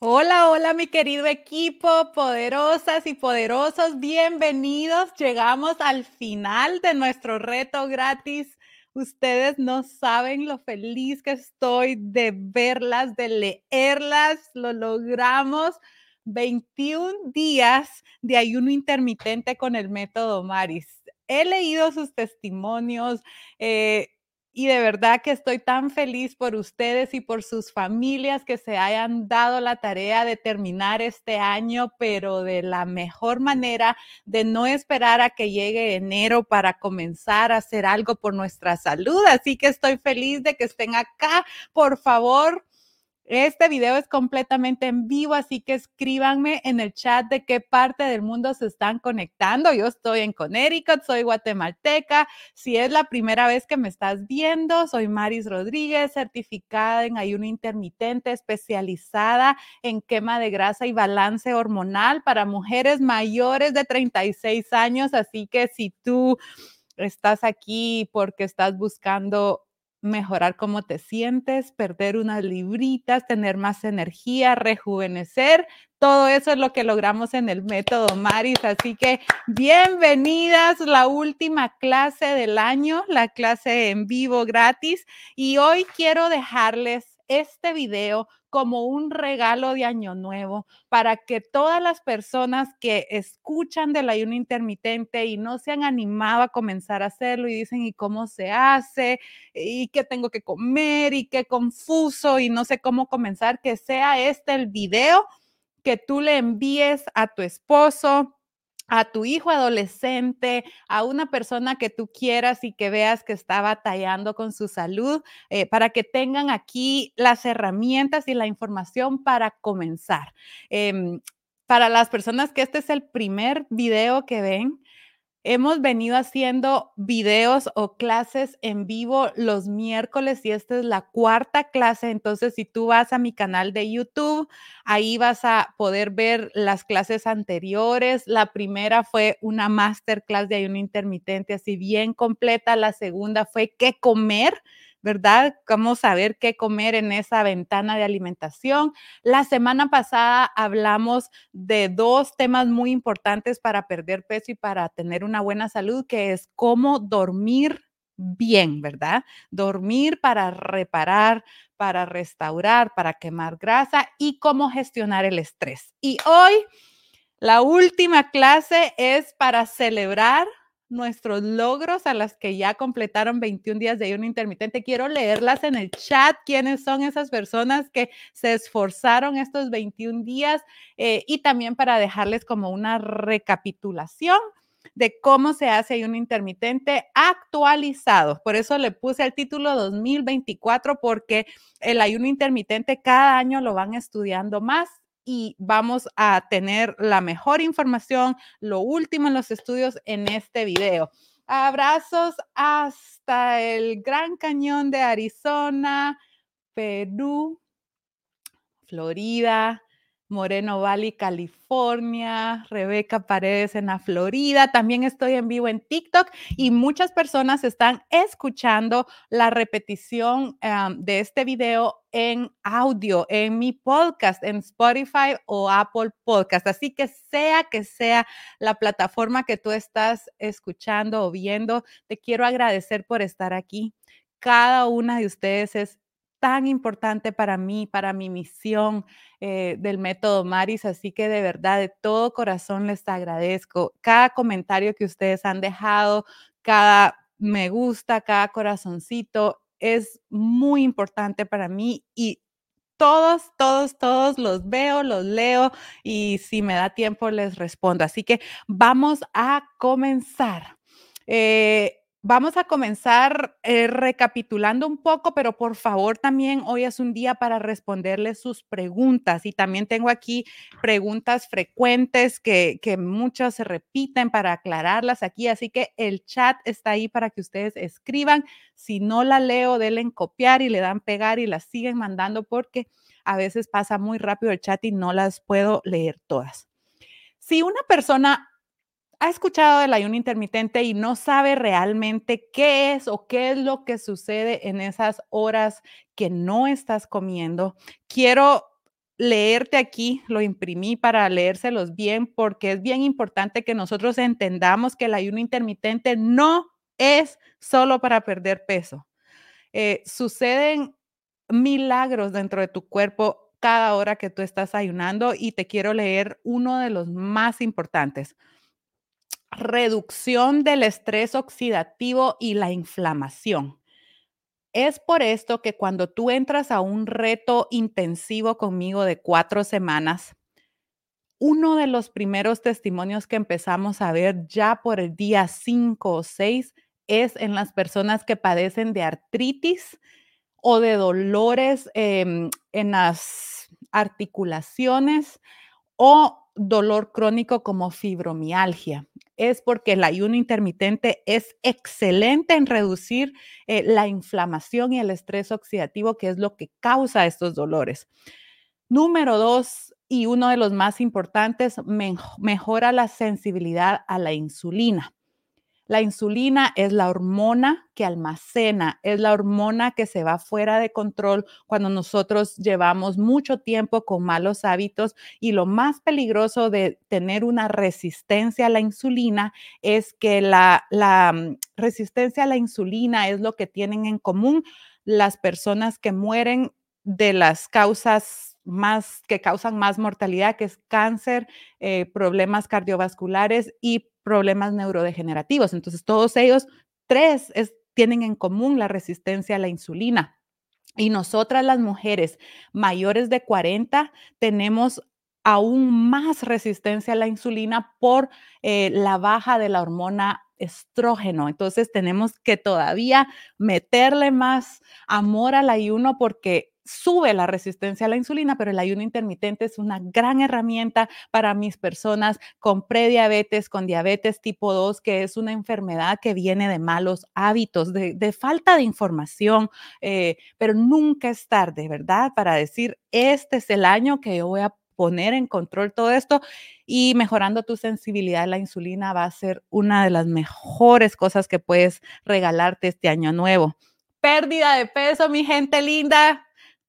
Hola, hola mi querido equipo, poderosas y poderosos, bienvenidos. Llegamos al final de nuestro reto gratis. Ustedes no saben lo feliz que estoy de verlas, de leerlas. Lo logramos. 21 días de ayuno intermitente con el método Maris. He leído sus testimonios. Eh, y de verdad que estoy tan feliz por ustedes y por sus familias que se hayan dado la tarea de terminar este año, pero de la mejor manera, de no esperar a que llegue enero para comenzar a hacer algo por nuestra salud. Así que estoy feliz de que estén acá. Por favor, este video es completamente en vivo, así que escríbanme en el chat de qué parte del mundo se están conectando. Yo estoy en Connecticut, soy guatemalteca. Si es la primera vez que me estás viendo, soy Maris Rodríguez, certificada en ayuno intermitente, especializada en quema de grasa y balance hormonal para mujeres mayores de 36 años. Así que si tú estás aquí porque estás buscando mejorar cómo te sientes, perder unas libritas, tener más energía, rejuvenecer. Todo eso es lo que logramos en el método Maris. Así que bienvenidas, la última clase del año, la clase en vivo gratis. Y hoy quiero dejarles este video como un regalo de año nuevo para que todas las personas que escuchan del ayuno intermitente y no se han animado a comenzar a hacerlo y dicen, ¿y cómo se hace? ¿Y qué tengo que comer? ¿Y qué confuso? Y no sé cómo comenzar, que sea este el video que tú le envíes a tu esposo, a tu hijo adolescente, a una persona que tú quieras y que veas que está batallando con su salud, eh, para que tengan aquí las herramientas y la información para comenzar. Em, para las personas que este es el primer video que ven, Hemos venido haciendo videos o clases en vivo los miércoles y esta es la cuarta clase. Entonces, si tú vas a mi canal de YouTube, ahí vas a poder ver las clases anteriores. La primera fue una masterclass de ayuno intermitente, así bien completa. La segunda fue qué comer ¿verdad? Cómo saber qué comer en esa ventana de alimentación. La semana pasada hablamos de dos temas muy importantes para perder peso y para tener una buena salud, que es cómo dormir bien, ¿verdad? Dormir para reparar, para restaurar, para quemar grasa y cómo gestionar el estrés. Y hoy la última clase es para celebrar nuestros logros a las que ya completaron 21 días de ayuno intermitente. Quiero leerlas en el chat, quiénes son esas personas que se esforzaron estos 21 días eh, y también para dejarles como una recapitulación de cómo se hace ayuno intermitente actualizado. Por eso le puse el título 2024 porque el ayuno intermitente cada año lo van estudiando más y vamos a tener la mejor información, lo último en los estudios en este video. Abrazos hasta el Gran Cañón de Arizona, Perú, Florida, Moreno Valley, California, Rebeca Paredes en la Florida. También estoy en vivo en TikTok y muchas personas están escuchando la repetición de este video en audio, en mi podcast, en Spotify o Apple Podcast. Así que sea que sea la plataforma que tú estás escuchando o viendo, te quiero agradecer por estar aquí. Cada una de ustedes es tan importante para mí, para mi misión eh, del método Maris. Así que de verdad, de todo corazón les agradezco cada comentario que ustedes han dejado, cada me gusta, cada corazoncito. Es muy importante para mí y todos, todos, todos los veo, los leo y si me da tiempo les respondo. Así que vamos a comenzar. Eh, Vamos a comenzar eh, recapitulando un poco, pero por favor también hoy es un día para responderles sus preguntas y también tengo aquí preguntas frecuentes que, que muchas se repiten para aclararlas aquí, así que el chat está ahí para que ustedes escriban. Si no la leo, denle en copiar y le dan pegar y las siguen mandando porque a veces pasa muy rápido el chat y no las puedo leer todas. Si una persona ha escuchado del ayuno intermitente y no sabe realmente qué es o qué es lo que sucede en esas horas que no estás comiendo, quiero leerte aquí, lo imprimí para leérselos bien, porque es bien importante que nosotros entendamos que el ayuno intermitente no es solo para perder peso. Eh, suceden milagros dentro de tu cuerpo cada hora que tú estás ayunando y te quiero leer uno de los más importantes. Reducción del estrés oxidativo y la inflamación. Es por esto que cuando tú entras a un reto intensivo conmigo de cuatro semanas, uno de los primeros testimonios que empezamos a ver ya por el día cinco o seis es en las personas que padecen de artritis o de dolores em, en las articulaciones o dolor crónico como fibromialgia. Es porque el ayuno intermitente es excelente en reducir eh, la inflamación y el estrés oxidativo, que es lo que causa estos dolores. Número dos, y uno de los más importantes, mejora la sensibilidad a la insulina. La insulina es la hormona que almacena, es la hormona que se va fuera de control cuando nosotros llevamos mucho tiempo con malos hábitos y lo más peligroso de tener una resistencia a la insulina es que la, mm, resistencia a la insulina es lo que tienen en común las personas que mueren de las causas más que causan más mortalidad, que es cáncer, eh, problemas cardiovasculares y problemas neurodegenerativos. Entonces, todos ellos, tres, tienen en común la resistencia a la insulina. Y nosotras las mujeres mayores de 40 tenemos aún más resistencia a la insulina por eh, la baja de la hormona estrógeno. Entonces tenemos que todavía meterle más amor al ayuno porque sube la resistencia a la insulina, pero el ayuno intermitente es una gran herramienta para mis personas con prediabetes, con diabetes tipo 2, que es una enfermedad que viene de malos hábitos, de, falta de información, eh, pero nunca es tarde, ¿verdad? Para decir, este es el año que yo voy a poner en control todo esto y mejorando tu sensibilidad a la insulina va a ser una de las mejores cosas que puedes regalarte este año nuevo. Pérdida de peso, mi gente linda,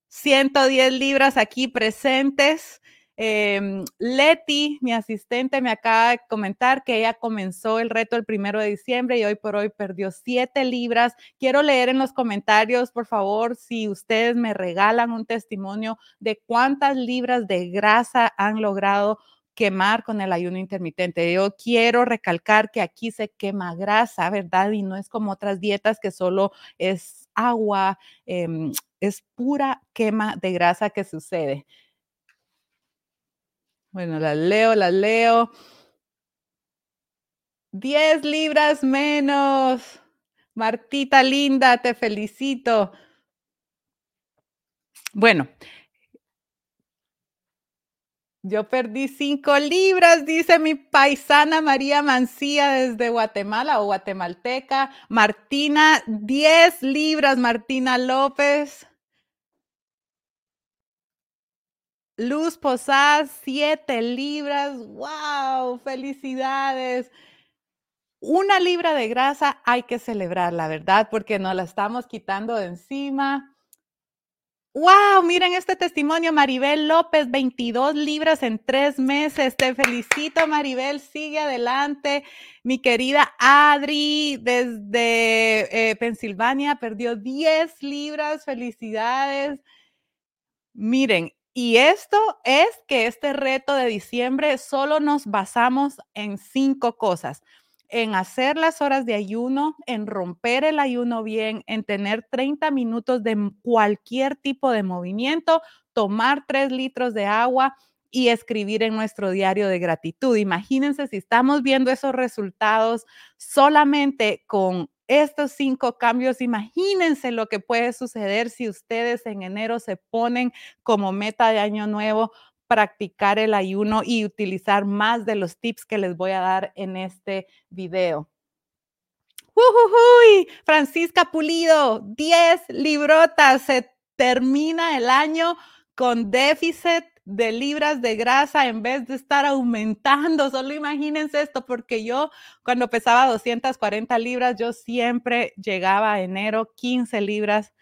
110 libras aquí presentes. Em, Leti, mi asistente, me acaba de comentar que ella comenzó el reto el primero de diciembre y hoy por hoy perdió 7 libras. Quiero leer en los comentarios, por favor, si ustedes me regalan un testimonio de cuántas libras de grasa han logrado quemar con el ayuno intermitente. Yo quiero recalcar que aquí se quema grasa, ¿verdad? Y no es como otras dietas que solo es agua, em, es pura quema de grasa que sucede. Bueno, las leo, las leo. 10 libras menos. Martita linda, te felicito. Bueno, yo perdí cinco libras, dice mi paisana María Mancía desde Guatemala o guatemalteca. Martina, 10 libras, Martina López. Luz Posadas, 7 libras. ¡Wow! ¡Felicidades! Una libra de grasa hay que celebrar, la verdad, porque nos la estamos quitando de encima. ¡Wow! Miren este testimonio, Maribel López, 22 libras en tres meses. Te felicito, Maribel. Sigue adelante. Mi querida Adri, desde eh, Pensilvania, perdió 10 libras. Felicidades. Miren, y esto es que este reto de diciembre solo nos basamos en cinco cosas. En hacer las horas de ayuno, en romper el ayuno bien, en tener 30 minutos de cualquier tipo de movimiento, tomar 3 litros de agua y escribir en nuestro diario de gratitud. Imagínense si estamos viendo esos resultados solamente con estos cinco cambios, imagínense lo que puede suceder si ustedes en enero se ponen como meta de año nuevo practicar el ayuno y utilizar más de los tips que les voy a dar en este video. Uy, Francisca Pulido, 10 librotas, se termina el año con déficit de libras de grasa en vez de estar aumentando. Solo imagínense esto, porque yo cuando pesaba 240 libras, yo siempre llegaba a enero 15 libras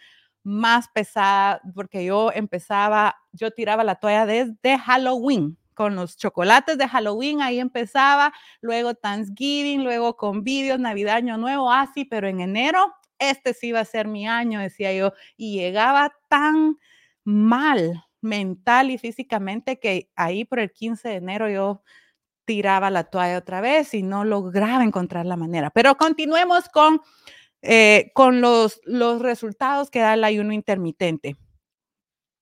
más pesada, porque yo empezaba, yo tiraba la toalla desde Halloween, con los chocolates de Halloween, ahí empezaba, luego Thanksgiving, luego con vídeos, Navidad, Año Nuevo, así, pero en enero, este sí iba a ser mi año, decía yo, y llegaba tan mal mental y físicamente que ahí por el 15 de enero yo tiraba la toalla otra vez y no lograba encontrar la manera. Pero continuemos con, eh, con los, los resultados que da el ayuno intermitente.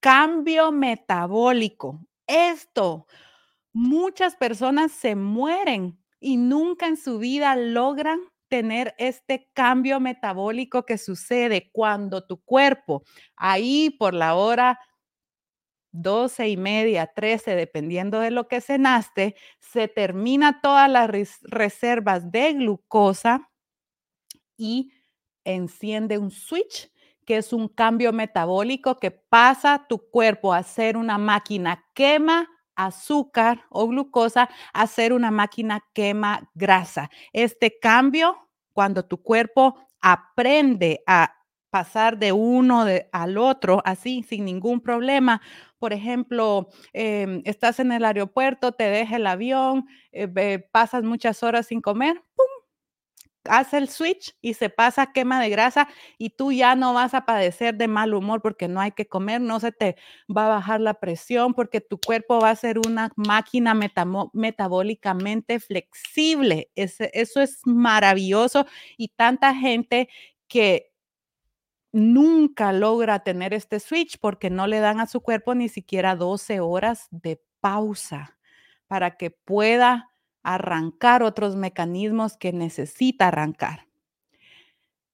Cambio metabólico. Esto, muchas personas se mueren y nunca en su vida logran tener este cambio metabólico que sucede cuando tu cuerpo, ahí por la hora 12 y media, 13, dependiendo de lo que cenaste, se termina todas las reservas de glucosa y enciende un switch, que es un cambio metabólico que pasa tu cuerpo a ser una máquina quema azúcar o glucosa a ser una máquina quema grasa. Este cambio, cuando tu cuerpo aprende a pasar de uno al otro así sin ningún problema. Por ejemplo, em, estás en el aeropuerto, te deja el avión, eh, pasas muchas horas sin comer, ¡pum! Hace el switch y se pasa quema de grasa y tú ya no vas a padecer de mal humor porque no hay que comer, no se te va a bajar la presión porque tu cuerpo va a ser una máquina metabólicamente flexible. eso es maravilloso y tanta gente que nunca logra tener este switch porque no le dan a su cuerpo ni siquiera 12 horas de pausa para que pueda arrancar otros mecanismos que necesita arrancar.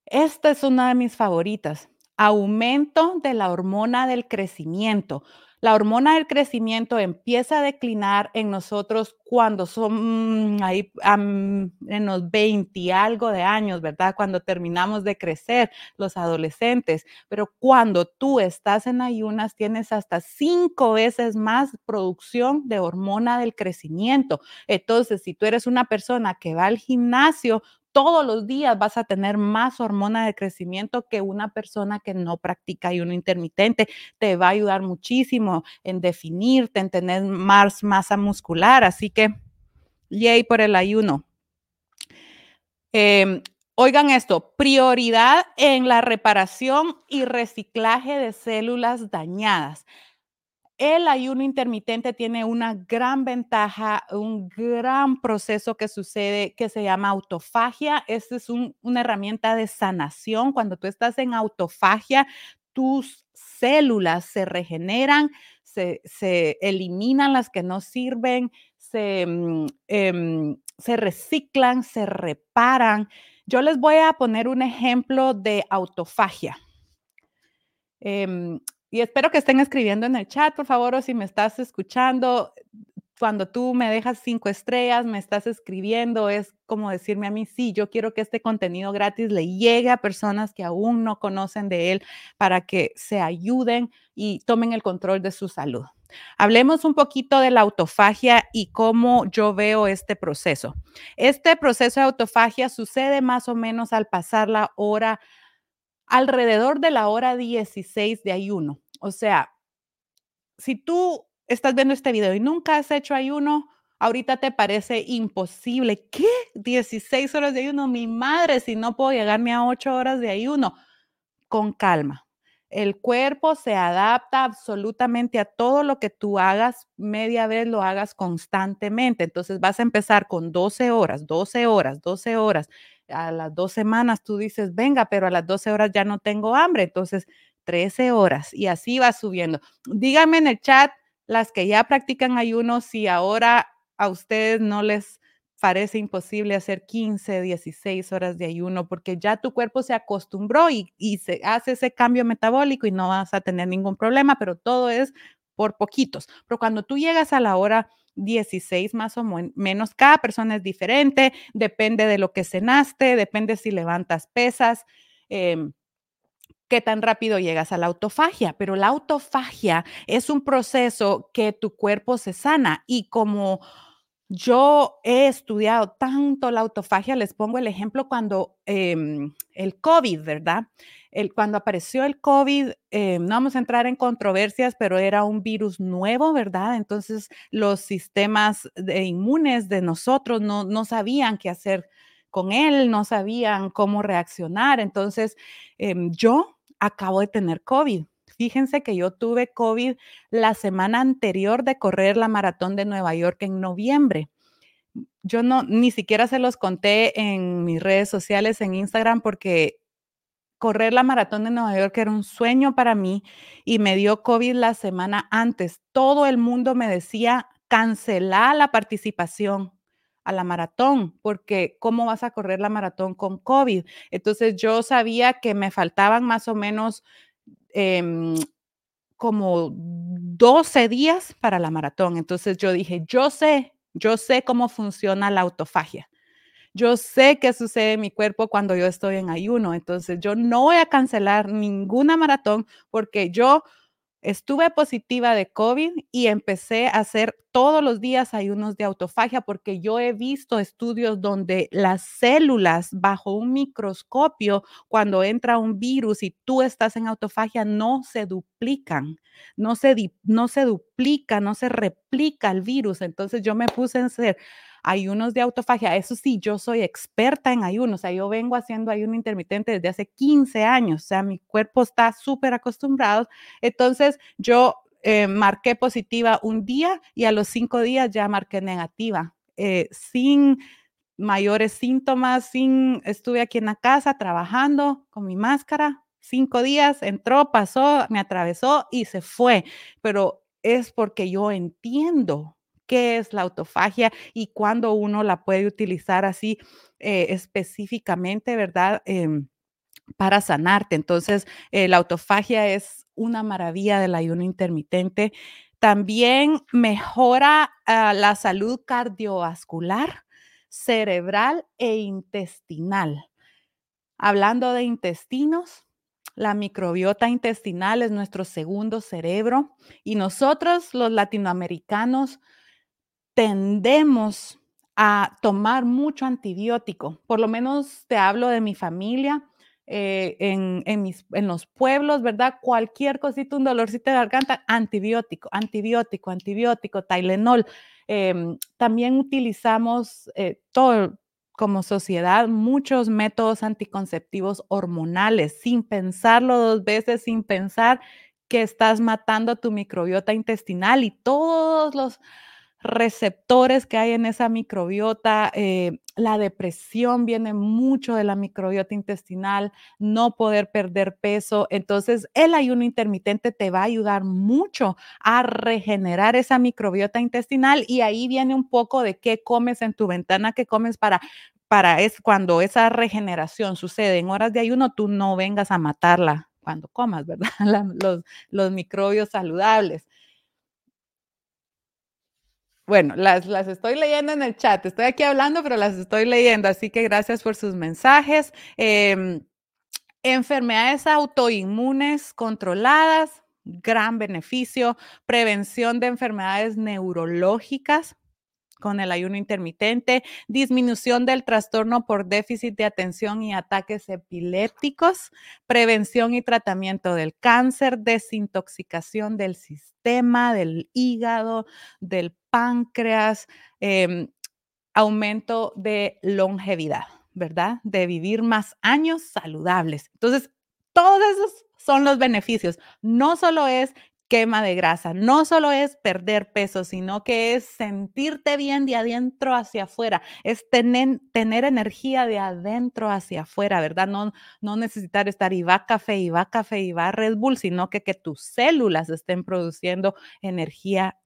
Esta es una de mis favoritas. Aumento de la hormona del crecimiento la hormona del crecimiento empieza a declinar en nosotros cuando son ahí en los 20 y algo de años, ¿verdad? Cuando terminamos de crecer los adolescentes. Pero cuando tú estás en ayunas, tienes hasta cinco veces más producción de hormona del crecimiento. Entonces, si tú eres una persona que va al gimnasio, todos los días vas a tener más hormona de crecimiento que una persona que no practica ayuno intermitente. Te va a ayudar muchísimo en definirte, en tener más masa muscular. Así que, yay por el ayuno. Em, oigan esto, prioridad en la reparación y reciclaje de células dañadas el ayuno intermitente tiene una gran ventaja, un gran proceso que sucede que se llama autofagia. Esta es una herramienta de sanación. Cuando tú estás en autofagia, tus células se regeneran, se, eliminan las que no sirven, se, mm, em, se reciclan, se reparan. Yo les voy a poner un ejemplo de autofagia. Em, y espero que estén escribiendo en el chat, por favor, o si me estás escuchando, cuando tú me dejas cinco estrellas, me estás escribiendo, es como decirme a mí, sí, yo quiero que este contenido gratis le llegue a personas que aún no conocen de él para que se ayuden y tomen el control de su salud. Hablemos un poquito de la autofagia y cómo yo veo este proceso. Este proceso de autofagia sucede más o menos al pasar la hora alrededor de la hora 16 de ayuno. O sea, si tú estás viendo este video y nunca has hecho ayuno, ahorita te parece imposible. ¿Qué? 16 horas de ayuno. Mi madre, si no puedo llegarme a 8 horas de ayuno. Con calma. El cuerpo se adapta absolutamente a todo lo que tú hagas, media vez lo hagas constantemente. Entonces vas a empezar con 12 horas, 12 horas, 12 horas a las dos semanas tú dices, venga, pero a las 12 horas ya no tengo hambre, entonces 13 horas y así va subiendo. Díganme en el chat las que ya practican ayuno si ahora a ustedes no les parece imposible hacer 15, 16 horas de ayuno porque ya tu cuerpo se acostumbró y, y se hace ese cambio metabólico y no vas a tener ningún problema, pero todo es por poquitos. Pero cuando tú llegas a la hora 16 más o menos, cada persona es diferente, depende de lo que cenaste, depende si levantas pesas. Em, qué tan rápido llegas a la autofagia, pero la autofagia es un proceso que tu cuerpo se sana y como yo he estudiado tanto la autofagia, les pongo el ejemplo cuando em, el COVID, ¿verdad? El, cuando apareció el COVID, eh, no vamos a entrar en controversias, pero era un virus nuevo, ¿verdad? Entonces los sistemas inmunes de nosotros no, no sabían qué hacer con él, no sabían cómo reaccionar. Entonces em, yo acabo de tener COVID. Fíjense que yo tuve COVID la semana anterior de correr la maratón de Nueva York en noviembre. Yo no, ni siquiera se los conté en mis redes sociales, en Instagram, porque correr la maratón de Nueva York era un sueño para mí y me dio COVID la semana antes. Todo el mundo me decía, cancela la participación a la maratón, porque ¿cómo vas a correr la maratón con COVID? Entonces yo sabía que me faltaban más o menos Em, como 12 días para la maratón. Entonces yo dije, yo sé, yo sé cómo funciona la autofagia. Yo sé qué sucede en mi cuerpo cuando yo estoy en ayuno. Entonces yo no voy a cancelar ninguna maratón porque yo Estuve positiva de COVID y empecé a hacer todos los días ayunos de autofagia porque yo he visto estudios donde las células bajo un microscopio, cuando entra un virus y tú estás en autofagia, no se duplican, no se, no se duplica, no se replica el virus. Entonces yo me puse a hacer ayunos de autofagia. Eso sí, yo soy experta en ayunos, o sea, yo vengo haciendo ayuno intermitente desde hace 15 años, o sea, mi cuerpo está súper acostumbrado. Entonces, yo eh, marqué positiva un día y a los cinco días ya marqué negativa, eh, sin mayores síntomas, sin, estuve aquí en la casa trabajando con mi máscara, cinco días, entró, pasó, me atravesó y se fue, pero es porque yo entiendo qué es la autofagia y cuándo uno la puede utilizar así eh, específicamente, ¿verdad? Em, para sanarte. Entonces, eh, la autofagia es una maravilla del ayuno intermitente. También mejora ah, la salud cardiovascular, cerebral e intestinal. Hablando de intestinos, la microbiota intestinal es nuestro segundo cerebro y nosotros los latinoamericanos tendemos a tomar mucho antibiótico. Por lo menos te hablo de mi familia. Eh, en, en, los pueblos, ¿verdad? Cualquier cosita, un dolorcito de garganta, antibiótico, antibiótico, antibiótico, Tylenol. Em, también utilizamos eh, todo, como sociedad, muchos métodos anticonceptivos hormonales, sin pensarlo dos veces, sin pensar que estás matando tu microbiota intestinal y todos los receptores que hay en esa microbiota. Eh, la depresión viene mucho de la microbiota intestinal, no poder perder peso. Entonces, el ayuno intermitente te va a ayudar mucho a regenerar esa microbiota intestinal y ahí viene un poco de qué comes en tu ventana, qué comes para para es cuando esa regeneración sucede en horas de ayuno, tú no vengas a matarla cuando comas, ¿verdad? los, los microbios saludables. Bueno, las, las estoy leyendo en el chat. Estoy aquí hablando, pero las estoy leyendo. Así que gracias por sus mensajes. Em, enfermedades autoinmunes controladas, gran beneficio. Prevención de enfermedades neurológicas, con el ayuno intermitente, disminución del trastorno por déficit de atención y ataques epilépticos, prevención y tratamiento del cáncer, desintoxicación del sistema, del hígado, del páncreas, em, aumento de longevidad, ¿verdad? De vivir más años saludables. Entonces, todos esos son los beneficios. No solo es quema de grasa. No solo es perder peso, sino que es sentirte bien de adentro hacia afuera, es tener, tener energía de adentro hacia afuera, ¿verdad? No, no necesitar estar y va café, y va café, y va Red Bull, sino que, que tus células estén produciendo energía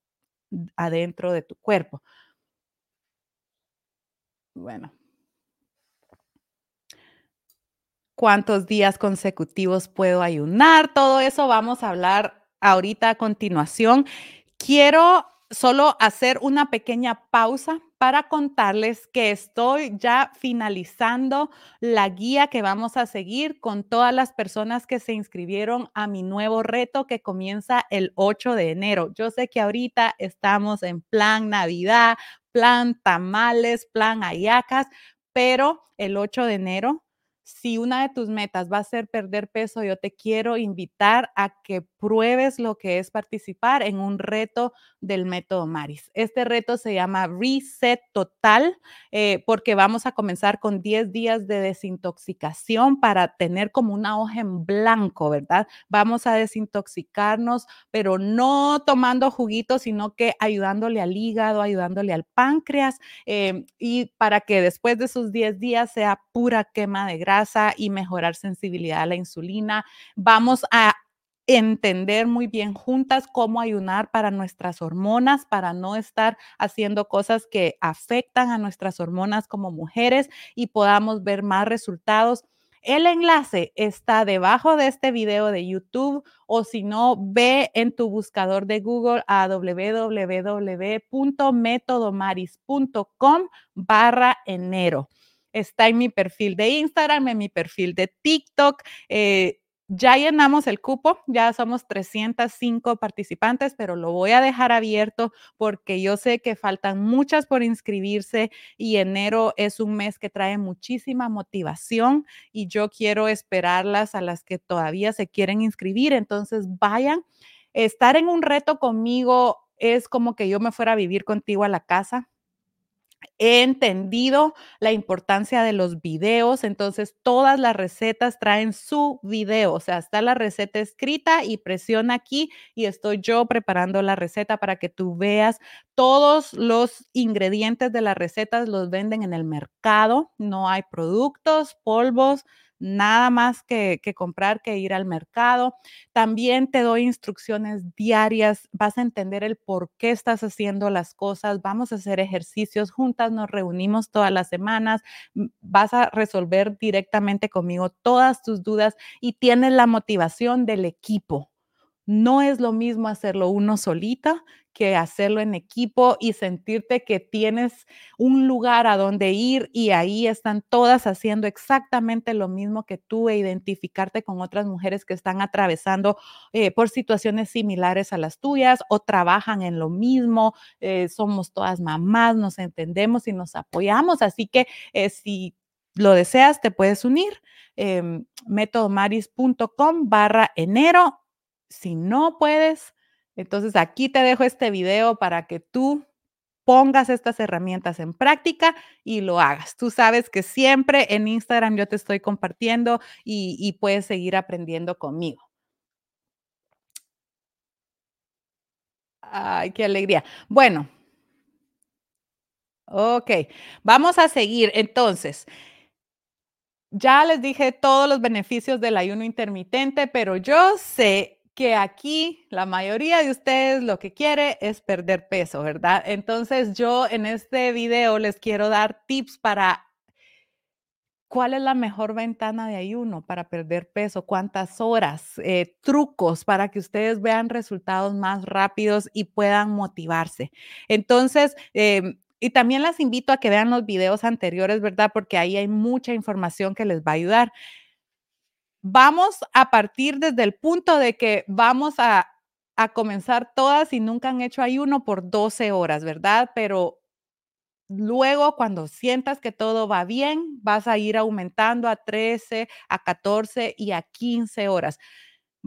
adentro de tu cuerpo. Bueno. ¿Cuántos días consecutivos puedo ayunar? Todo eso vamos a hablar ahorita a continuación. Quiero solo hacer una pequeña pausa para contarles que estoy ya finalizando la guía que vamos a seguir con todas las personas que se inscribieron a mi nuevo reto que comienza el 8 de enero. Yo sé que ahorita estamos en plan Navidad, plan tamales, plan ayacas, pero el 8 de enero si una de tus metas va a ser perder peso, yo te quiero invitar a que pruebes lo que es participar en un reto del método Maris. Este reto se llama Reset Total eh, porque vamos a comenzar con 10 días de desintoxicación para tener como una hoja en blanco, ¿verdad? Vamos a desintoxicarnos, pero no tomando juguitos, sino que ayudándole al hígado, ayudándole al páncreas eh, y para que después de esos 10 días sea pura quema de grasa y mejorar sensibilidad a la insulina. Vamos a entender muy bien juntas cómo ayunar para nuestras hormonas, para no estar haciendo cosas que afectan a nuestras hormonas como mujeres y podamos ver más resultados. El enlace está debajo de este video de YouTube o si no, ve en tu buscador de Google a www.metodomaris.com barra enero está en mi perfil de Instagram, en mi perfil de TikTok. Eh, ya llenamos el cupo, ya somos 305 participantes, pero lo voy a dejar abierto porque yo sé que faltan muchas por inscribirse y enero es un mes que trae muchísima motivación y yo quiero esperarlas a las que todavía se quieren inscribir. Entonces vayan. Estar en un reto conmigo es como que yo me fuera a vivir contigo a la casa he entendido la importancia de los videos, entonces todas las recetas traen su video, o sea, está la receta escrita y presiona aquí y estoy yo preparando la receta para que tú veas todos los ingredientes de las recetas los venden en el mercado, no hay productos, polvos, nada más que, comprar que ir al mercado. También te doy instrucciones diarias, vas a entender el por qué estás haciendo las cosas, vamos a hacer ejercicios juntas, nos reunimos todas las semanas, vas a resolver directamente conmigo todas tus dudas y tienes la motivación del equipo. No es lo mismo hacerlo uno solita que hacerlo en equipo y sentirte que tienes un lugar a donde ir y ahí están todas haciendo exactamente lo mismo que tú e identificarte con otras mujeres que están atravesando eh, por situaciones similares a las tuyas o trabajan en lo mismo. Eh, somos todas mamás, nos entendemos y nos apoyamos. Así que eh, si lo deseas, te puedes unir. Em, métodomaris.com barra enero. Si no puedes, entonces aquí te dejo este video para que tú pongas estas herramientas en práctica y lo hagas. Tú sabes que siempre en Instagram yo te estoy compartiendo y, puedes seguir aprendiendo conmigo. Ay, qué alegría. Bueno, ok, vamos a seguir. Entonces, ya les dije todos los beneficios del ayuno intermitente, pero yo sé que aquí la mayoría de ustedes lo que quiere es perder peso, ¿verdad? Entonces yo en este video les quiero dar tips para cuál es la mejor ventana de ayuno para perder peso, cuántas horas, eh, trucos para que ustedes vean resultados más rápidos y puedan motivarse. Entonces, em, y también las invito a que vean los videos anteriores, ¿verdad? Porque ahí hay mucha información que les va a ayudar vamos a partir desde el punto de que vamos a, comenzar todas y nunca han hecho ayuno por 12 horas, ¿verdad? Pero luego cuando sientas que todo va bien, vas a ir aumentando a 13, a 14 y a 15 horas.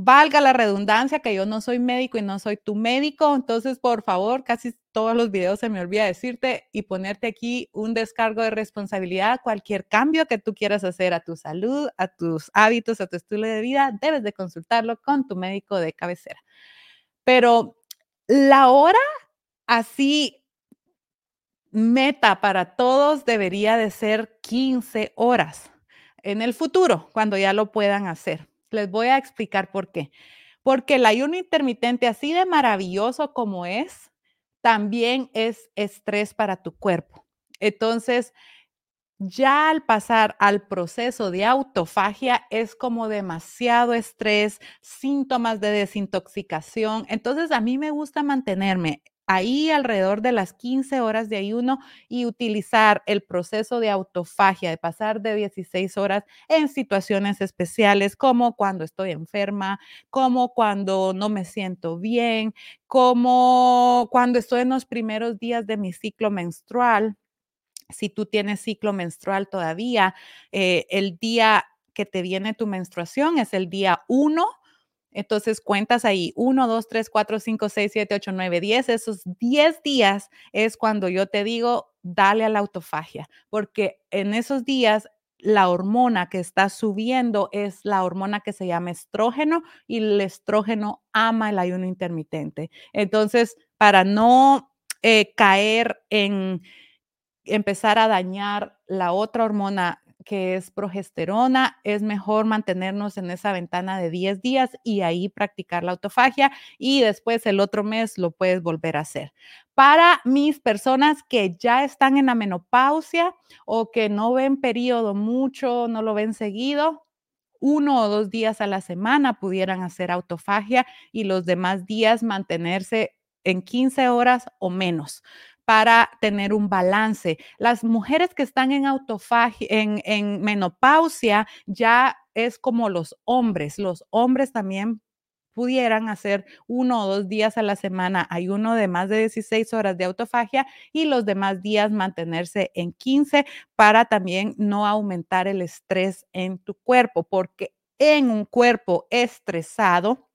Valga la redundancia que yo no soy médico y no soy tu médico, entonces por favor, casi todos los videos se me olvida decirte y ponerte aquí un descargo de responsabilidad. Cualquier cambio que tú quieras hacer a tu salud, a tus hábitos, a tu estilo de vida, debes de consultarlo con tu médico de cabecera. Pero la hora así meta para todos debería de ser 15 horas en el futuro, cuando ya lo puedan hacer. Les voy a explicar por qué. Porque el ayuno intermitente, así de maravilloso como es, también es estrés para tu cuerpo. Entonces, ya al pasar al proceso de autofagia es como demasiado estrés, síntomas de desintoxicación. Entonces, a mí me gusta mantenerme ahí alrededor de las 15 horas de ayuno y utilizar el proceso de autofagia, de pasar de 16 horas en situaciones especiales como cuando estoy enferma, como cuando no me siento bien, como cuando estoy en los primeros días de mi ciclo menstrual. Si tú tienes ciclo menstrual todavía, eh, el día que te viene tu menstruación es el día 1 entonces cuentas ahí 1, 2, 3, 4, 5, 6, 7, 8, 9, 10. Esos 10 días es cuando yo te digo, dale a la autofagia, porque en esos días la hormona que está subiendo es la hormona que se llama estrógeno y el estrógeno ama el ayuno intermitente. Entonces, para no eh, caer en empezar a dañar la otra hormona que es progesterona, es mejor mantenernos en esa ventana de 10 días y ahí practicar la autofagia y después el otro mes lo puedes volver a hacer. Para mis personas que ya están en la menopausia o que no ven periodo mucho, no lo ven seguido, uno o dos días a la semana pudieran hacer autofagia y los demás días mantenerse en 15 horas o menos para tener un balance. Las mujeres que están en autofagia, en, menopausia, ya es como los hombres. Los hombres también pudieran hacer uno o dos días a la semana hay uno de más de 16 horas de autofagia y los demás días mantenerse en 15 para también no aumentar el estrés en tu cuerpo, porque en un cuerpo estresado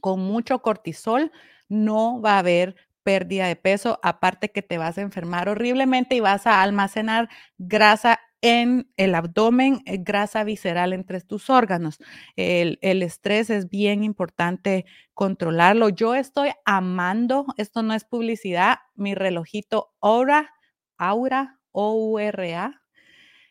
con mucho cortisol no va a haber pérdida de peso, aparte que te vas a enfermar horriblemente y vas a almacenar grasa en el abdomen, eh, grasa visceral entre tus órganos. El, estrés es bien importante controlarlo. Yo estoy amando, esto no es publicidad, mi relojito Aura, Aura, O-U-R-A.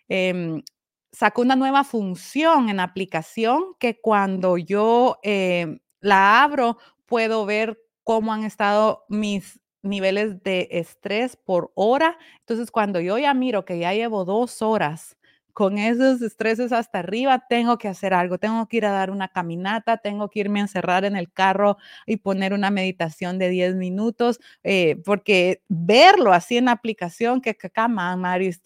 Em, sacó una nueva función en aplicación que cuando yo em, la abro puedo ver cómo han estado mis niveles de estrés por hora. Entonces, cuando yo ya miro que ya llevo dos horas con esos estreses hasta arriba, tengo que hacer algo, tengo que ir a dar una caminata, tengo que irme a encerrar en el carro y poner una meditación de 10 minutos, eh, porque verlo así en aplicación, que cama, Maris,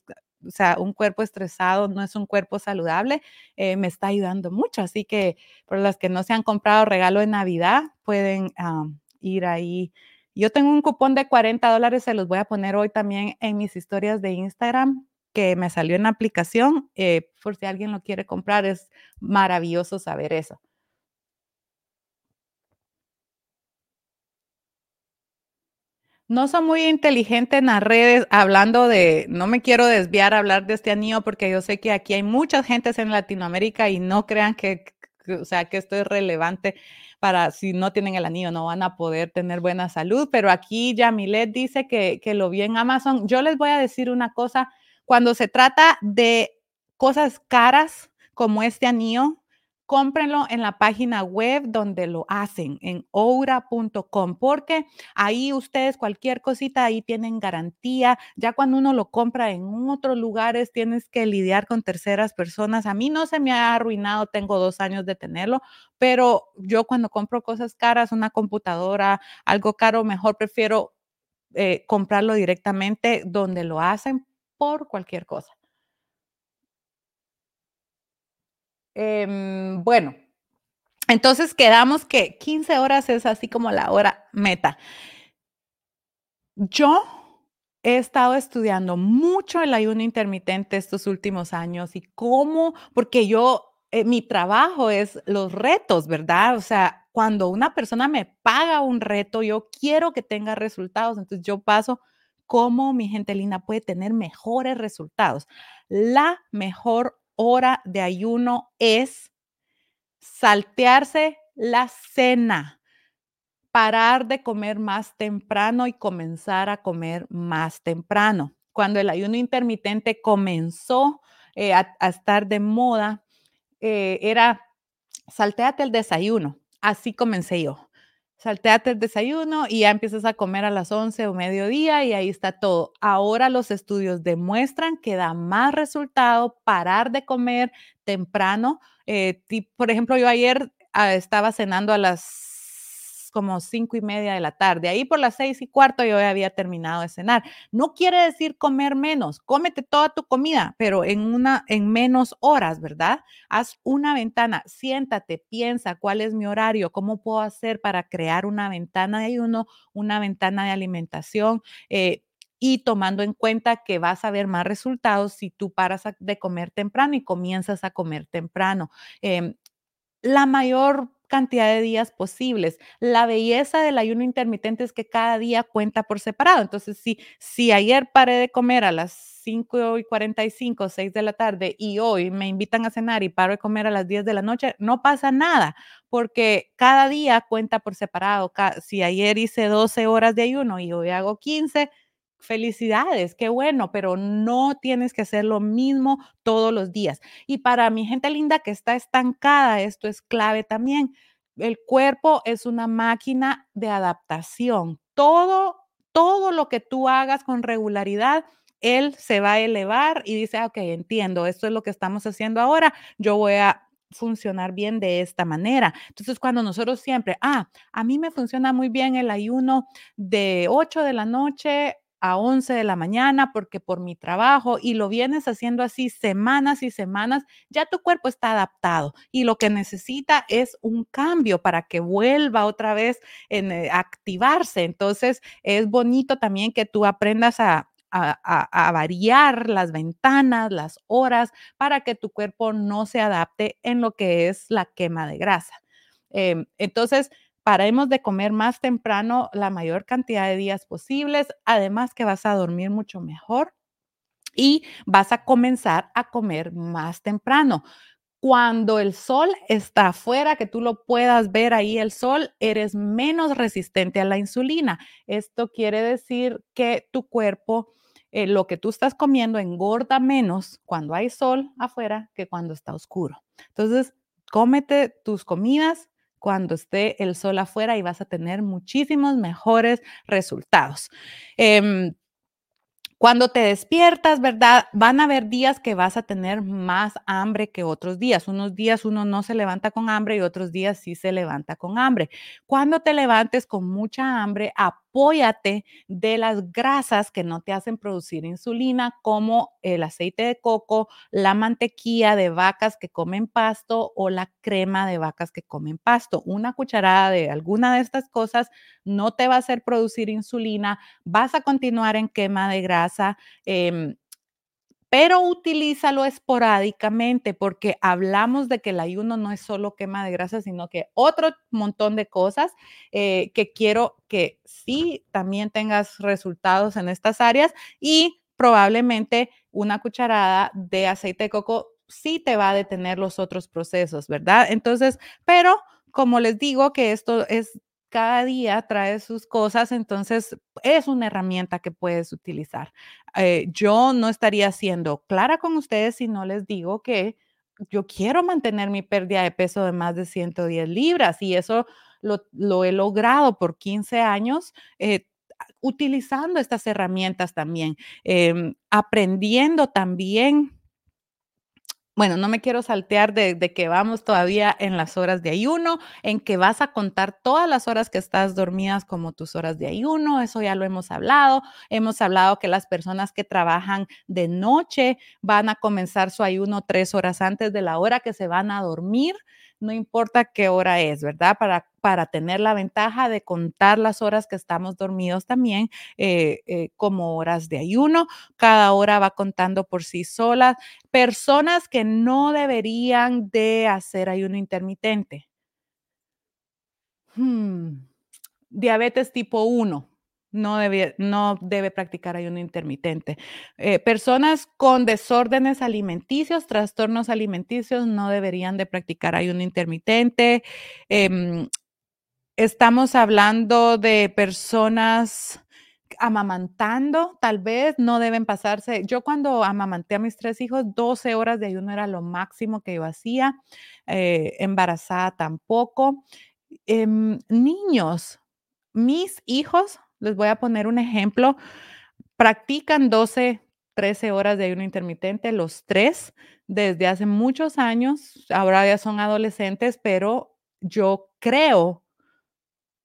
o sea, un cuerpo estresado no es un cuerpo saludable, eh, me está ayudando mucho. Así que por las que no se han comprado regalo de Navidad, pueden ir ahí. Yo tengo un cupón de 40 dólares, se los voy a poner hoy también en mis historias de Instagram que me salió en la aplicación. Eh, por si alguien lo quiere comprar, es maravilloso saber eso. No soy muy inteligente en las redes hablando de, no me quiero desviar a hablar de este anillo porque yo sé que aquí hay muchas gentes en Latinoamérica y no crean que, o sea, que esto es relevante para si no tienen el anillo, no van a poder tener buena salud. Pero aquí Yamilet dice que, que lo vi en Amazon. Yo les voy a decir una cosa, cuando se trata de cosas caras como este anillo, cómprenlo en la página web donde lo hacen, en oura.com, porque ahí ustedes cualquier cosita ahí tienen garantía. Ya cuando uno lo compra en otros lugares tienes que lidiar con terceras personas. A mí no se me ha arruinado, tengo dos años de tenerlo, pero yo cuando compro cosas caras, una computadora, algo caro, mejor prefiero eh, comprarlo directamente donde lo hacen por cualquier cosa. Em, bueno, entonces quedamos que 15 horas es así como la hora meta. Yo he estado estudiando mucho el ayuno intermitente estos últimos años y cómo, porque yo, eh, mi trabajo es los retos, ¿verdad? O sea, cuando una persona me paga un reto, yo quiero que tenga resultados, entonces yo paso cómo mi gente linda puede tener mejores resultados. La mejor hora de ayuno es saltearse la cena, parar de comer más temprano y comenzar a comer más temprano. Cuando el ayuno intermitente comenzó eh, a, estar de moda, eh, era salteate el desayuno. Así comencé yo salteate el desayuno y ya empiezas a comer a las 11 o mediodía y ahí está todo. Ahora los estudios demuestran que da más resultado parar de comer temprano. Eh, por ejemplo, yo ayer ah, estaba cenando a las como cinco y media de la tarde. Ahí por las seis y cuarto yo había terminado de cenar. No quiere decir comer menos, cómete toda tu comida, pero en una, en menos horas, ¿verdad? Haz una ventana, siéntate, piensa cuál es mi horario, cómo puedo hacer para crear una ventana de ayuno, una ventana de alimentación. Eh, y tomando en cuenta que vas a ver más resultados si tú paras de comer temprano y comienzas a comer temprano. Em, la mayor cantidad de días posibles. La belleza del ayuno intermitente es que cada día cuenta por separado. Entonces, si, si ayer paré de comer a las 5 y 45, 6 de la tarde y hoy me invitan a cenar y paro de comer a las 10 de la noche, no pasa nada porque cada día cuenta por separado. Si ayer hice 12 horas de ayuno y hoy hago 15, felicidades, qué bueno, pero no tienes que hacer lo mismo todos los días. Y para mi gente linda que está estancada, esto es clave también. El cuerpo es una máquina de adaptación. Todo, todo lo que tú hagas con regularidad, él se va a elevar y dice, ah, ok, entiendo, esto es lo que estamos haciendo ahora, yo voy a funcionar bien de esta manera. Entonces, cuando nosotros siempre, ah, a mí me funciona muy bien el ayuno de 8 de la noche a 11 de la mañana porque por mi trabajo y lo vienes haciendo así semanas y semanas, ya tu cuerpo está adaptado y lo que necesita es un cambio para que vuelva otra vez en, eh, activarse. Entonces, es bonito también que tú aprendas a, a, variar las ventanas, las horas, para que tu cuerpo no se adapte en lo que es la quema de grasa. Em, entonces, paremos de comer más temprano la mayor cantidad de días posibles, además que vas a dormir mucho mejor y vas a comenzar a comer más temprano. Cuando el sol está afuera, que tú lo puedas ver ahí el sol, eres menos resistente a la insulina. Esto quiere decir que tu cuerpo, eh, lo que tú estás comiendo, engorda menos cuando hay sol afuera que cuando está oscuro. Entonces, cómete tus comidas cuando esté el sol afuera y vas a tener muchísimos mejores resultados. Em, cuando te despiertas, ¿verdad? Van a haber días que vas a tener más hambre que otros días. Unos días uno no se levanta con hambre y otros días sí se levanta con hambre. Cuando te levantes con mucha hambre, apóyate de las grasas que no te hacen producir insulina, como el aceite de coco, la mantequilla de vacas que comen pasto o la crema de vacas que comen pasto. Una cucharada de alguna de estas cosas no te va a hacer producir insulina, vas a continuar en quema de grasa. Em, pero utilízalo esporádicamente porque hablamos de que el ayuno no es solo quema de grasa, sino que otro montón de cosas eh, que quiero que sí también tengas resultados en estas áreas y probablemente una cucharada de aceite de coco sí te va a detener los otros procesos, ¿verdad? Entonces, pero como les digo que esto es cada día trae sus cosas, entonces es una herramienta que puedes utilizar. Eh, yo no estaría siendo clara con ustedes si no les digo que yo quiero mantener mi pérdida de peso de más de 110 libras y eso lo, he logrado por 15 años. Eh, utilizando estas herramientas también, em, aprendiendo también bueno, no me quiero saltear de, que vamos todavía en las horas de ayuno, en que vas a contar todas las horas que estás dormidas como tus horas de ayuno, eso ya lo hemos hablado. Hemos hablado que las personas que trabajan de noche van a comenzar su ayuno tres horas antes de la hora que se van a dormir no importa qué hora es, ¿verdad? Para, para tener la ventaja de contar las horas que estamos dormidos también eh, eh, como horas de ayuno. Cada hora va contando por sí sola. Personas que no deberían de hacer ayuno intermitente. Hmm, diabetes tipo 1 no debe, no debe practicar ayuno intermitente. Eh, personas con desórdenes alimenticios, trastornos alimenticios, no deberían de practicar ayuno intermitente. Em, estamos hablando de personas amamantando, tal vez no deben pasarse. Yo cuando amamanté a mis tres hijos, 12 horas de ayuno era lo máximo que yo hacía, eh, embarazada tampoco. Em, niños, mis hijos les voy a poner un ejemplo. Practican 12, 13 horas de ayuno intermitente, los tres, desde hace muchos años. Ahora ya son adolescentes, pero yo creo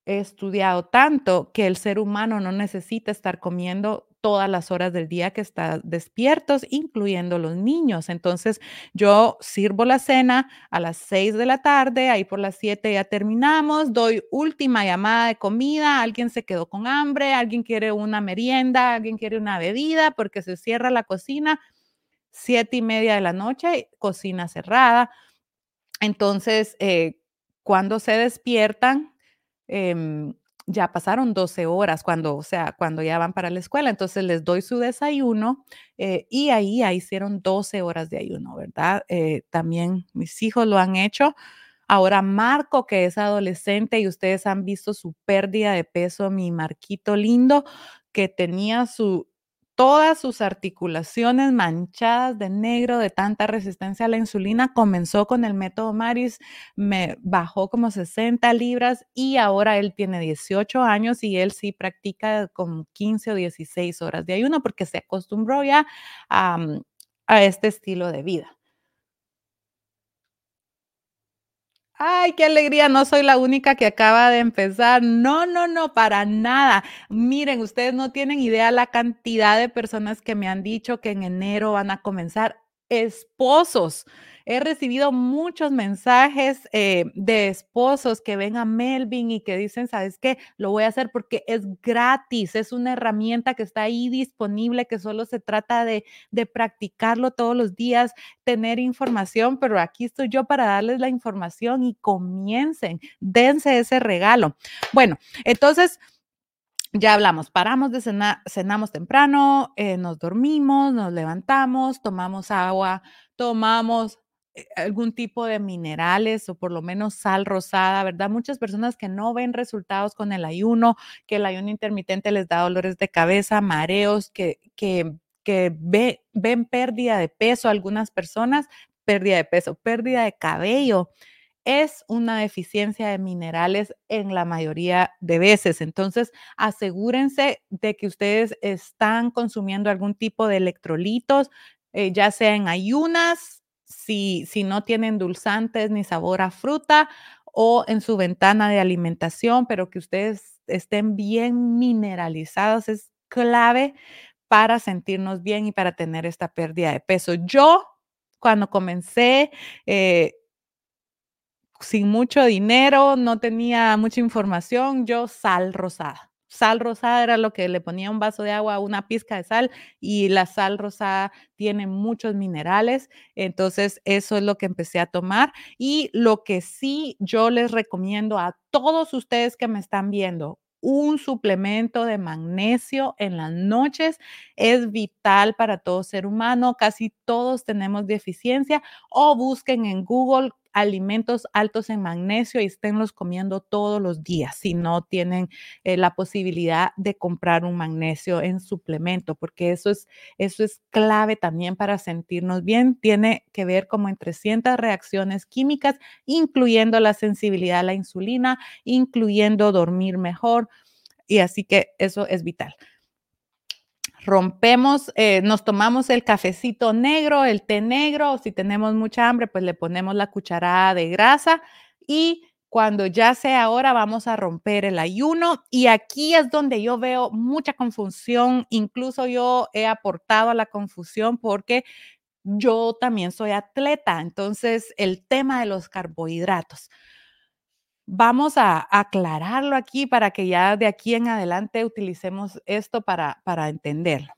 he estudiado tanto que el ser humano no necesita estar comiendo todas las horas del día que está despiertos, incluyendo los niños. Entonces, yo sirvo la cena a las 6 de la tarde, ahí por las 7 ya terminamos, doy última llamada de comida, alguien se quedó con hambre, alguien quiere una merienda, alguien quiere una bebida porque se cierra la cocina, siete y media de la noche, cocina cerrada. Entonces, eh, cuando se despiertan, em, ya pasaron 12 horas cuando, o sea, cuando ya van para la escuela. Entonces les doy su desayuno eh, y ahí ya hicieron 12 horas de ayuno, ¿verdad? Eh, también mis hijos lo han hecho. Ahora Marco, que es adolescente y ustedes han visto su pérdida de peso, mi Marquito lindo, que tenía su, todas sus articulaciones manchadas de negro de tanta resistencia a la insulina. Comenzó con el método Maris, me bajó como 60 libras y ahora él tiene 18 años y él sí practica como 15 o 16 horas de ayuno porque se acostumbró ya a, a este estilo de vida. Ay, qué alegría, no soy la única que acaba de empezar. No, no, no, para nada. Miren, ustedes no tienen idea la cantidad de personas que me han dicho que en enero van a comenzar esposos He recibido muchos mensajes eh, de esposos que ven a Melvin y que dicen, ¿sabes qué? Lo voy a hacer porque es gratis, es una herramienta que está ahí disponible, que solo se trata de, de practicarlo todos los días, tener información, pero aquí estoy yo para darles la información y comiencen, dense ese regalo. Bueno, entonces ya hablamos, paramos de cenar, cenamos temprano, eh, nos dormimos, nos levantamos, tomamos agua, tomamos algún tipo de minerales o por lo menos sal rosada, ¿verdad? Muchas personas que no ven resultados con el ayuno, que el ayuno intermitente les da dolores de cabeza, mareos, que, que, que ven pérdida de peso, algunas personas, pérdida de peso, pérdida de cabello es una deficiencia de minerales en la mayoría de veces. Entonces, asegúrense de que ustedes están consumiendo algún tipo de electrolitos, eh, ya sea en ayunas, si, si no tienen endulzantes ni sabor a fruta o en su ventana de alimentación, pero que ustedes estén bien mineralizados es clave para sentirnos bien y para tener esta pérdida de peso. Yo, cuando comencé, eh, sin mucho dinero, no tenía mucha información, yo sal rosada sal rosada era lo que le ponía un vaso de agua, una pizca de sal y la sal rosada tiene muchos minerales. Entonces, eso es lo que empecé a tomar y lo que sí yo les recomiendo a todos ustedes que me están viendo, un suplemento de magnesio en las noches es vital para todo ser humano. Casi todos tenemos deficiencia o busquen en Google alimentos altos en magnesio y esténlos comiendo todos los días si no tienen eh, la posibilidad de comprar un magnesio en suplemento, porque eso es, eso es clave también para sentirnos bien. Tiene que ver como en 300 reacciones químicas, incluyendo la sensibilidad a la insulina, incluyendo dormir mejor. Y así que eso es vital rompemos, eh, nos tomamos el cafecito negro, el té negro, o si tenemos mucha hambre, pues le ponemos la cucharada de grasa y cuando ya sea hora vamos a romper el ayuno. Y aquí es donde yo veo mucha confusión, incluso yo he aportado a la confusión porque yo también soy atleta, entonces el tema de los carbohidratos. Vamos a aclararlo aquí para que ya de aquí en adelante utilicemos esto para, para entenderlo.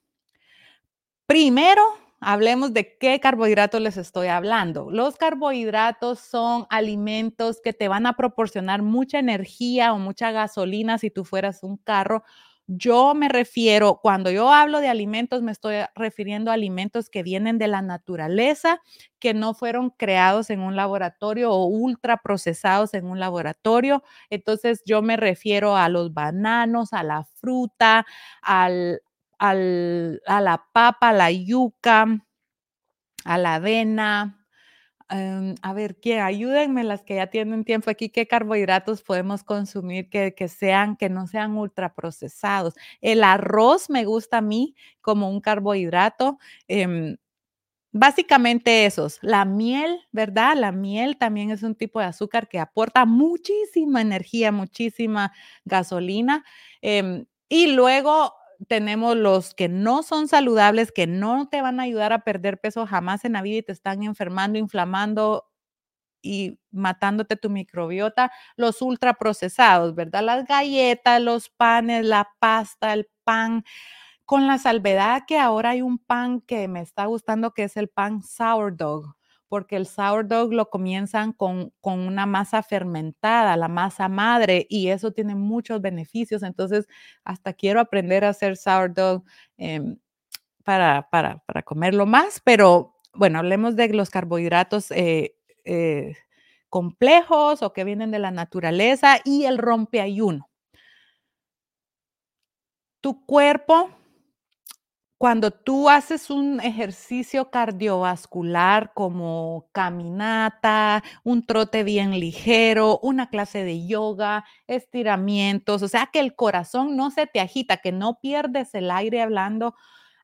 Primero, hablemos de qué carbohidratos les estoy hablando. Los carbohidratos son alimentos que te van a proporcionar mucha energía o mucha gasolina si tú fueras un carro yo me refiero, cuando yo hablo de alimentos, me estoy refiriendo a alimentos que vienen de la naturaleza, que no fueron creados en un laboratorio o ultra procesados en un laboratorio. Entonces, yo me refiero a los bananos, a la fruta, al, al, a la papa, a la yuca, a la avena, Em, a ver, ¿qué? ayúdenme las que ya tienen tiempo aquí, ¿qué carbohidratos podemos consumir que, que sean, que no sean ultraprocesados? El arroz me gusta a mí como un carbohidrato. Em, básicamente esos. La miel, ¿verdad? La miel también es un tipo de azúcar que aporta muchísima energía, muchísima gasolina. Em, y luego tenemos los que no son saludables, que no te van a ayudar a perder peso jamás en la vida y te están enfermando, inflamando y matándote tu microbiota, los ultraprocesados, ¿verdad? Las galletas, los panes, la pasta, el pan, con la salvedad que ahora hay un pan que me está gustando, que es el pan sourdough, porque el sourdough lo comienzan con, una masa fermentada, la masa madre, y eso tiene muchos beneficios. Entonces, hasta quiero aprender a hacer sourdough em, para, para, comerlo más, pero bueno, hablemos de los carbohidratos. Eh, eh, complejos o que vienen de la naturaleza y el rompeayuno. Tu cuerpo cuando tú haces un ejercicio cardiovascular como caminata, un trote bien ligero, una clase de yoga, estiramientos, o sea, que el corazón no se te agita, que no pierdes el aire hablando,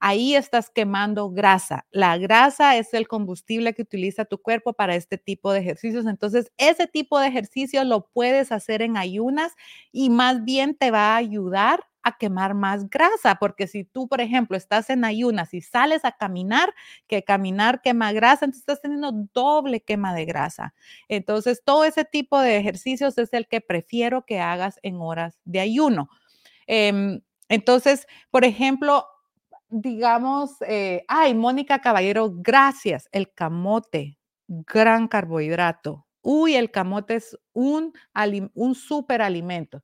ahí estás quemando grasa. La grasa es el combustible que utiliza tu cuerpo para este tipo de ejercicios. Entonces, ese tipo de ejercicio lo puedes hacer en ayunas y más bien te va a ayudar a quemar más grasa, porque si tú, por ejemplo, estás en ayunas y sales a caminar, que caminar quema grasa, entonces estás teniendo doble quema de grasa. Entonces, todo ese tipo de ejercicios es el que prefiero que hagas en horas de ayuno. Em, entonces, por ejemplo, digamos, eh, ay, Mónica Caballero, gracias, el camote, gran carbohidrato. Uy, el camote es un, un super alimento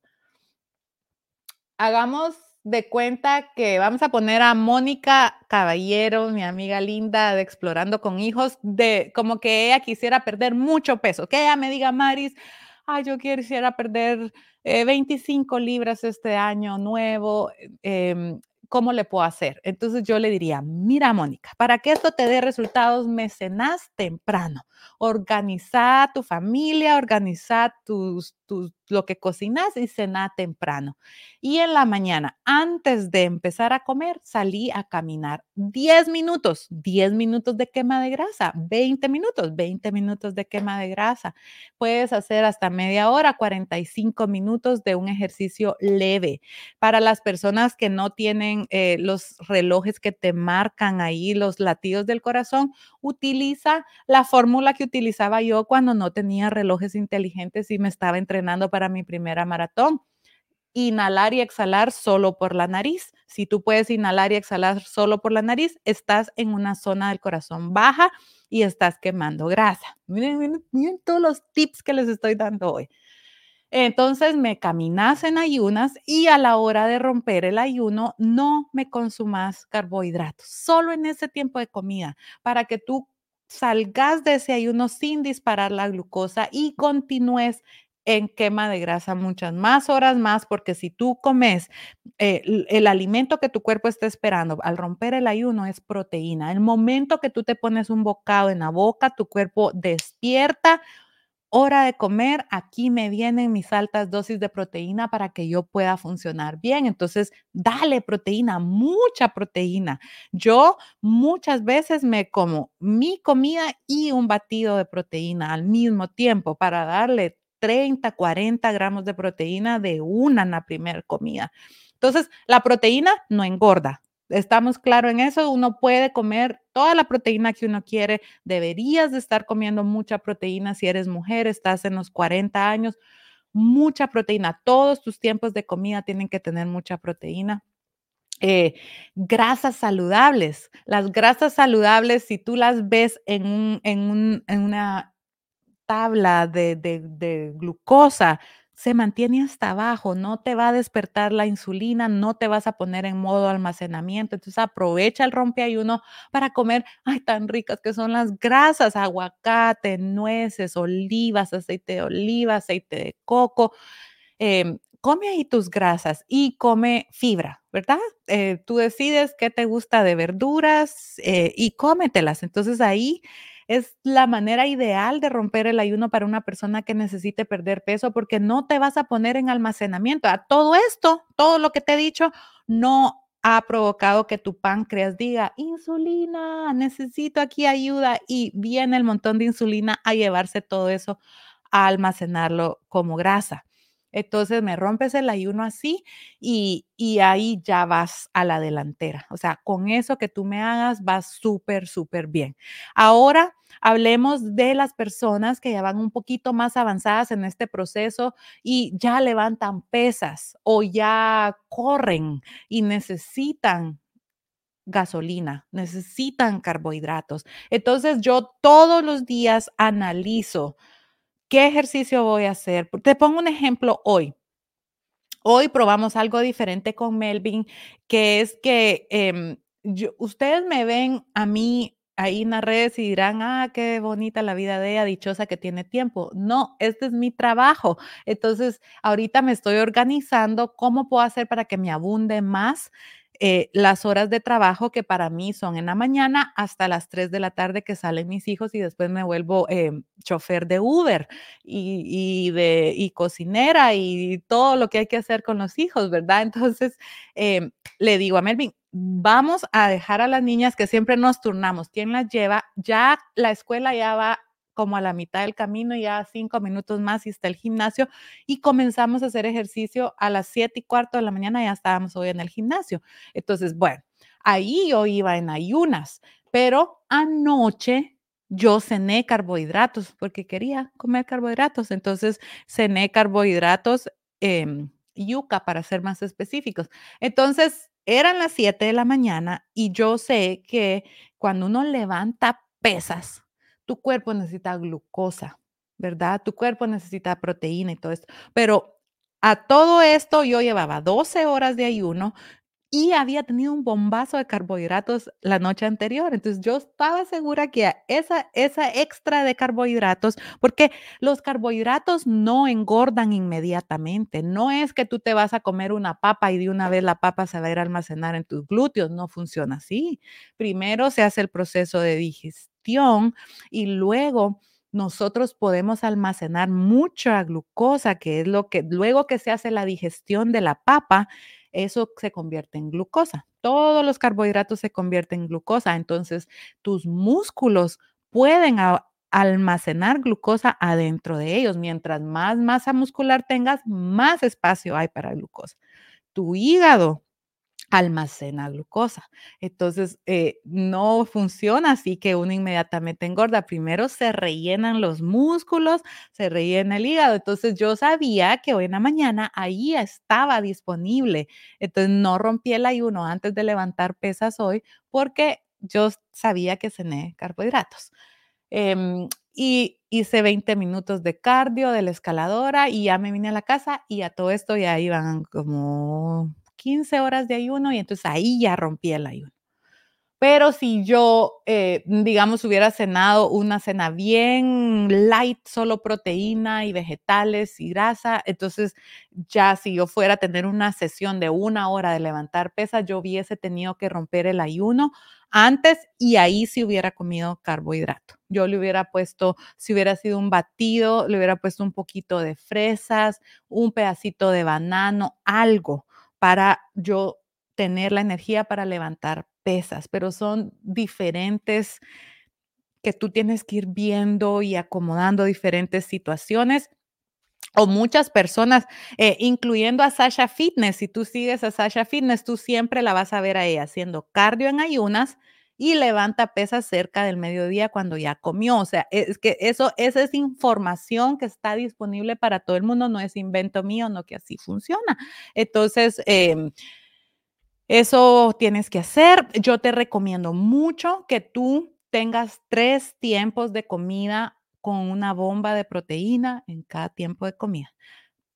hagamos de cuenta que vamos a poner a Mónica Caballero, mi amiga linda de Explorando con Hijos, de como que ella quisiera perder mucho peso, que ella me diga, Maris, ay, yo quisiera perder 25 eh, libras este año nuevo, eh, ¿cómo le puedo hacer? Entonces yo le diría, mira Mónica, para que esto te dé resultados, mecenas temprano. Organiza tu familia, organiza tus, lo que cocinas y cena temprano. Y en la mañana, antes de empezar a comer, salí a caminar 10 minutos, 10 minutos de quema de grasa, 20 minutos, 20 minutos de quema de grasa. Puedes hacer hasta media hora, 45 minutos de un ejercicio leve. Para las personas que no tienen eh, los relojes que te marcan ahí los latidos del corazón, utiliza la fórmula que utilizaba yo cuando no tenía relojes inteligentes y me estaba entrenando para mi primera maratón inhalar y exhalar solo por la nariz. Si tú puedes inhalar y exhalar solo por la nariz, estás en una zona del corazón baja y estás quemando grasa. Miren, miren, miren todos los tips que les estoy dando hoy. Entonces me caminas en ayunas y a la hora de romper el ayuno no me consumas carbohidratos, solo en ese tiempo de comida, para que tú salgas de ese ayuno sin disparar la glucosa y continúes en quema de grasa muchas más horas más, porque si tú comes eh, el alimento que tu cuerpo está esperando al romper el ayuno es proteína. El momento que tú te pones un bocado en la boca, tu cuerpo despierta hora de comer, aquí me vienen mis altas dosis de proteína para que yo pueda funcionar bien. Entonces, dale proteína, mucha proteína. Yo muchas veces me como mi comida y un batido de proteína al mismo tiempo para darle 30, 40 gramos de proteína de una en la primera comida. Entonces, la proteína no engorda, estamos claros en eso, uno puede comer toda la proteína que uno quiere, deberías de estar comiendo mucha proteína si eres mujer, estás en los 40 años, mucha proteína, todos tus tiempos de comida tienen que tener mucha proteína. Eh, grasas saludables. Las grasas saludables, si tú las ves en, en, una tabla de, de glucosa, se mantiene hasta abajo, no te va a despertar la insulina, no te vas a poner en modo almacenamiento. Entonces aprovecha el rompeayuno para comer, ay, tan ricas que son las grasas, aguacate, nueces, olivas, aceite de oliva, aceite de coco. Em, come ahí tus grasas y come fibra, ¿verdad? Eh, tú decides qué te gusta de verduras eh, y cómetelas. Entonces ahí es la manera ideal de romper el ayuno para una persona que necesite perder peso porque no te vas a poner en almacenamiento. A todo esto, todo lo que te he dicho, no ha provocado que tu páncreas diga, insulina, necesito aquí ayuda y viene el montón de insulina a llevarse todo eso a almacenarlo como grasa. Entonces me rompes el ayuno así y, y, ahí ya vas a la delantera. O sea, con eso que tú me hagas vas súper, súper bien. Ahora hablemos de las personas que ya van un poquito más avanzadas en este proceso y ya levantan pesas o ya corren y necesitan gasolina, necesitan carbohidratos. Entonces yo todos los días analizo ¿Qué ejercicio voy a hacer? Te pongo un ejemplo hoy. Hoy probamos algo diferente con Melvin, que es que em, ustedes me ven a mí ahí en las redes y dirán, ah, qué bonita la vida de ella, dichosa que tiene tiempo. No, este es mi trabajo. Entonces, ahorita me estoy organizando cómo puedo hacer para que me abunde más eh, las horas de trabajo que para mí son en la mañana hasta las 3 de la tarde que salen mis hijos y después me vuelvo eh, chofer de Uber y, de, y cocinera y todo lo que hay que hacer con los hijos, ¿verdad? Entonces, eh, le digo a Melvin, vamos a dejar a las niñas que siempre nos turnamos. ¿Quién las lleva? Ya la escuela ya va como a la mitad del camino, ya cinco minutos más y está el gimnasio y comenzamos a hacer ejercicio a las siete y cuarto de la mañana, ya estábamos hoy en el gimnasio. Entonces, bueno, ahí yo iba en ayunas, pero anoche yo cené carbohidratos porque quería comer carbohidratos, entonces cené carbohidratos, eh, yuca para ser más específicos. Entonces, eran las 7 de la mañana y yo sé que cuando uno levanta pesas, tu cuerpo necesita glucosa, ¿verdad? Tu cuerpo necesita proteína y todo esto. Pero a todo esto yo llevaba 12 horas de ayuno y había tenido un bombazo de carbohidratos la noche anterior. Entonces yo estaba segura que esa, esa extra de carbohidratos, porque los carbohidratos no engordan inmediatamente. No es que tú te vas a comer una papa y de una vez la papa se va a ir a almacenar en tus glúteos. No funciona así. Primero se hace el proceso de digestión y luego nosotros podemos almacenar mucha glucosa, que es lo que luego que se hace la digestión de la papa, eso se convierte en glucosa. Todos los carbohidratos se convierten en glucosa. Entonces, tus músculos pueden almacenar glucosa adentro de ellos. Mientras más masa muscular tengas, más espacio hay para glucosa. Tu hígado almacena glucosa. Entonces, eh, no funciona así que uno inmediatamente engorda. Primero se rellenan los músculos, se rellena el hígado. Entonces, yo sabía que hoy en la mañana ahí estaba disponible. Entonces, no rompí el ayuno antes de levantar pesas hoy porque yo sabía que cené carbohidratos. Em, y hice 20 minutos de cardio de la escaladora y ya me vine a la casa y a todo esto ya iban como 15 horas de ayuno y entonces ahí ya rompí el ayuno. Pero si yo, eh, digamos, hubiera cenado una cena bien light, solo proteína y vegetales y grasa, entonces ya si yo fuera a tener una sesión de una hora de levantar pesas, yo hubiese tenido que romper el ayuno antes y ahí sí hubiera comido carbohidrato. Yo le hubiera puesto, si hubiera sido un batido, le hubiera puesto un poquito de fresas, un pedacito de banano, algo para yo tener la energía para levantar pesas, pero son diferentes que tú tienes que ir viendo y acomodando diferentes situaciones o muchas personas, eh, incluyendo a Sasha Fitness. Si tú sigues a Sasha Fitness, tú siempre la vas a ver a ella haciendo cardio en ayunas y levanta pesas cerca del mediodía cuando ya comió. O sea, es que eso, esa es información que está disponible para todo el mundo, no es invento mío, no que así funciona. Entonces, em, eso tienes que hacer. Yo te recomiendo mucho que tú tengas tres tiempos de comida con una bomba de proteína en cada tiempo de comida.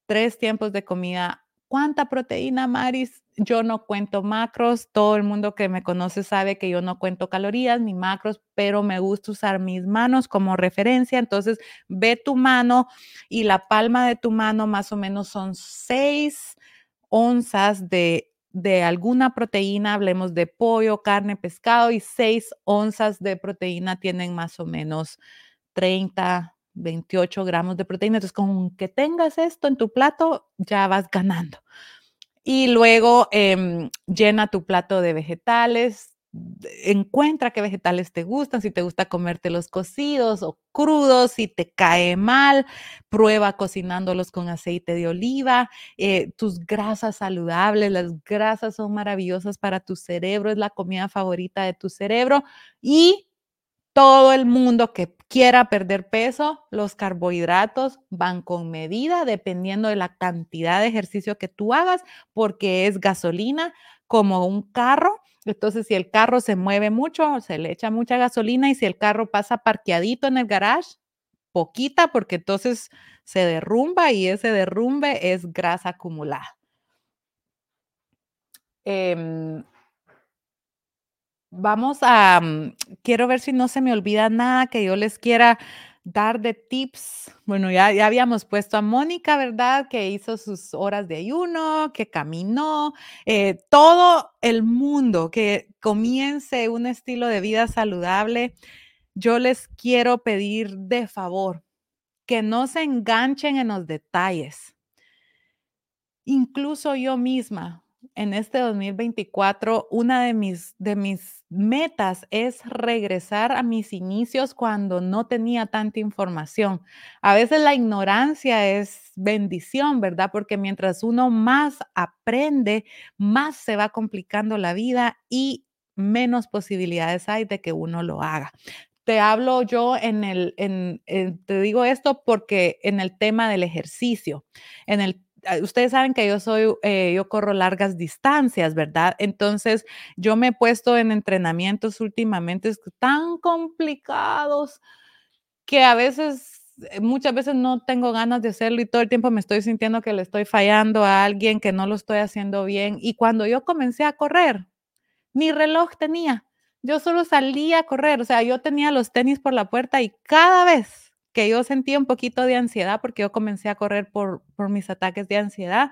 Tres tiempos de comida. ¿Cuánta proteína, Maris? yo no cuento macros, todo el mundo que me conoce sabe que yo no cuento calorías ni macros, pero me gusta usar mis manos como referencia. Entonces, ve tu mano y la palma de tu mano más o menos son 6 onzas de, de alguna proteína, hablemos de pollo, carne, pescado, y 6 onzas de proteína tienen más o menos 30, 28 gramos de proteína. Entonces, con que tengas esto en tu plato, ya vas ganando. Y luego em, llena tu plato de vegetales, encuentra qué vegetales te gustan, si te gusta comerte los cocidos o crudos, si te cae mal, prueba cocinándolos con aceite de oliva, eh, tus grasas saludables, las grasas son maravillosas para tu cerebro, es la comida favorita de tu cerebro y todo el mundo que quiera perder peso, los carbohidratos van con medida dependiendo de la cantidad de ejercicio que tú hagas, porque es gasolina como un carro. Entonces, si el carro se mueve mucho, se le echa mucha gasolina y si el carro pasa parqueadito en el garage, poquita, porque entonces se derrumba y ese derrumbe es grasa acumulada. Em, vamos a, mm, quiero ver si no se me olvida nada que yo les quiera dar de tips. Bueno, ya, ya habíamos puesto a Mónica, ¿verdad? Que hizo sus horas de ayuno, que caminó, eh, todo el mundo que comience un estilo de vida saludable. Yo les quiero pedir de favor que no se enganchen en los detalles. Incluso yo misma, en este 2024, una de mis, de mis metas es regresar a mis inicios cuando no tenía tanta información. A veces la ignorancia es bendición, ¿verdad? Porque mientras uno más aprende, más se va complicando la vida y menos posibilidades hay de que uno lo haga. Te hablo yo en el, en, te digo esto porque en el tema del ejercicio, en el ustedes saben que yo soy, eh, yo corro largas distancias, ¿verdad? Entonces, yo me he puesto en entrenamientos últimamente tan complicados que a veces, eh, muchas veces no tengo ganas de hacerlo y todo el tiempo me estoy sintiendo que le estoy fallando a alguien, que no lo estoy haciendo bien. Y cuando yo comencé a correr, mi reloj tenía, yo solo salía a correr, o sea, yo tenía los tenis por la puerta y cada vez que yo sentía un poquito de ansiedad porque yo comencé a correr por, por mis ataques de ansiedad.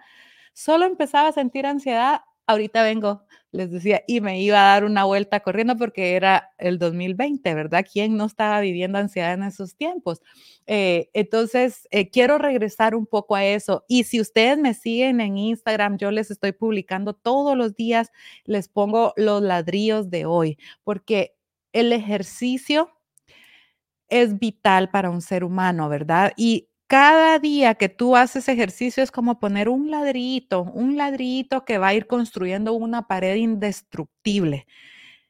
Solo empezaba a sentir ansiedad, ahorita vengo, les decía, y me iba a dar una vuelta corriendo porque era el 2020, ¿verdad? ¿Quién no estaba viviendo ansiedad en esos tiempos? Eh, entonces, eh, quiero regresar un poco a eso. Y si ustedes me siguen en Instagram, yo les estoy publicando todos los días, les pongo los ladrillos de hoy, porque el ejercicio es vital para un ser humano, ¿verdad? Y cada día que tú haces ejercicio es como poner un ladrillito, un ladrillito que va a ir construyendo una pared indestructible,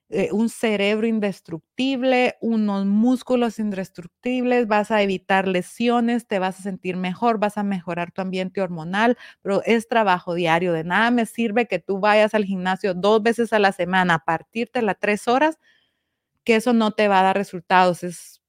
eh, un cerebro indestructible, unos músculos indestructibles, vas a evitar lesiones, te vas a sentir mejor, vas a mejorar tu ambiente hormonal, pero es trabajo diario. De nada me sirve que tú vayas al gimnasio dos veces a la semana a partirte las tres horas, que eso no te va a dar resultados. Es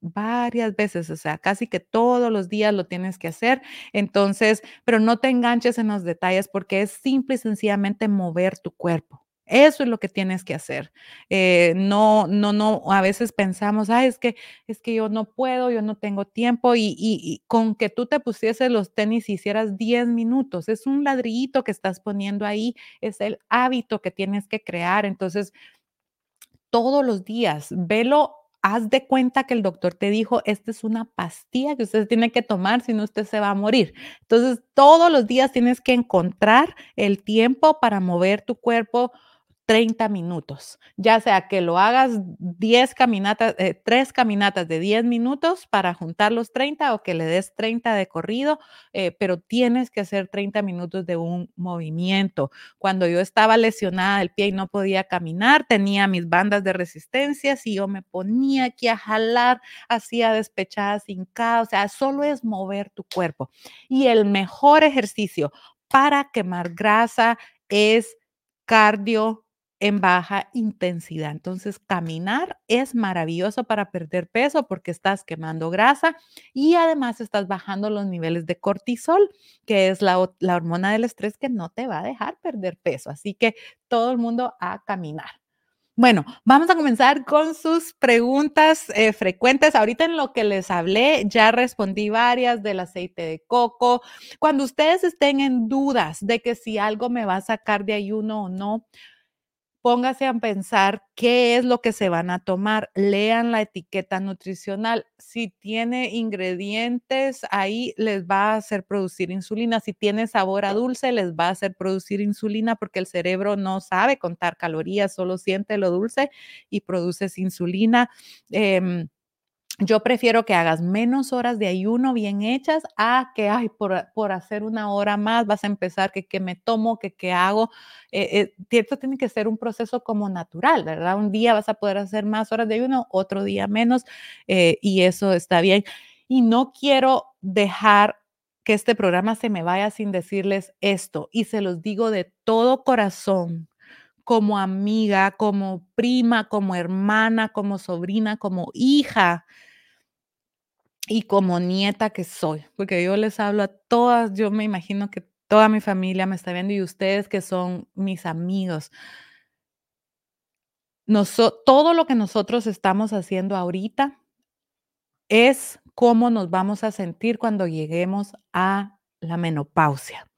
varias veces, o sea, casi que todos los días lo tienes que hacer. Entonces, pero no te enganches en los detalles porque es simple y sencillamente mover tu cuerpo. Eso es lo que tienes que hacer. Eh, no, no, no, a veces pensamos, ay, es que, es que yo no puedo, yo no tengo tiempo y, y con que tú te pusieses los tenis y hicieras 10 minutos, es un ladrillito que estás poniendo ahí, es el hábito que tienes que crear. Entonces, todos los días, velo haz de cuenta que el doctor te dijo, esta es una pastilla que usted tiene que tomar, si no usted se va a morir. Entonces, todos los días tienes que encontrar el tiempo para mover tu cuerpo 30 minutos, ya sea que lo hagas 10 caminatas, eh, 3 caminatas de 10 minutos para juntar los 30 o que le des 30 de corrido, eh, pero tienes que hacer 30 minutos de un movimiento. Cuando yo estaba lesionada del pie y no podía caminar, tenía mis bandas de resistencia, y yo me ponía aquí a jalar, hacía despechadas sin o sea, solo es mover tu cuerpo. Y el mejor ejercicio para quemar grasa es cardio en baja intensidad. Entonces, caminar es maravilloso para perder peso porque estás quemando grasa y además estás bajando los niveles de cortisol, que es la, hormona del estrés que no te va a dejar perder peso. Así que todo el mundo a caminar. Bueno, vamos a comenzar con sus preguntas eh, frecuentes. Ahorita en lo que les hablé, ya respondí varias del aceite de coco. Cuando ustedes estén en dudas de que si algo me va a sacar de ayuno o no, póngase a pensar qué es lo que se van a tomar. Lean la etiqueta nutricional. Si tiene ingredientes, ahí les va a hacer producir insulina. Si tiene sabor a dulce, les va a hacer producir insulina porque el cerebro no sabe contar calorías, solo siente lo dulce y produces insulina. Em, yo prefiero que hagas menos horas de ayuno bien hechas a que, ay, por, hacer una hora más vas a empezar, que, que me tomo, que, qué hago. Eh, eh, esto tiene que ser un proceso como natural, ¿verdad? Un día vas a poder hacer más horas de ayuno, otro día menos, eh, y eso está bien. Y no quiero dejar que este programa se me vaya sin decirles esto, y se los digo de todo corazón como amiga, como prima, como hermana, como sobrina, como hija y como nieta que soy, porque yo les hablo a todas, yo me imagino que toda mi familia me está viendo y ustedes que son mis amigos. todo lo que nosotros estamos haciendo ahorita es cómo nos vamos a sentir cuando lleguemos a la menopausia.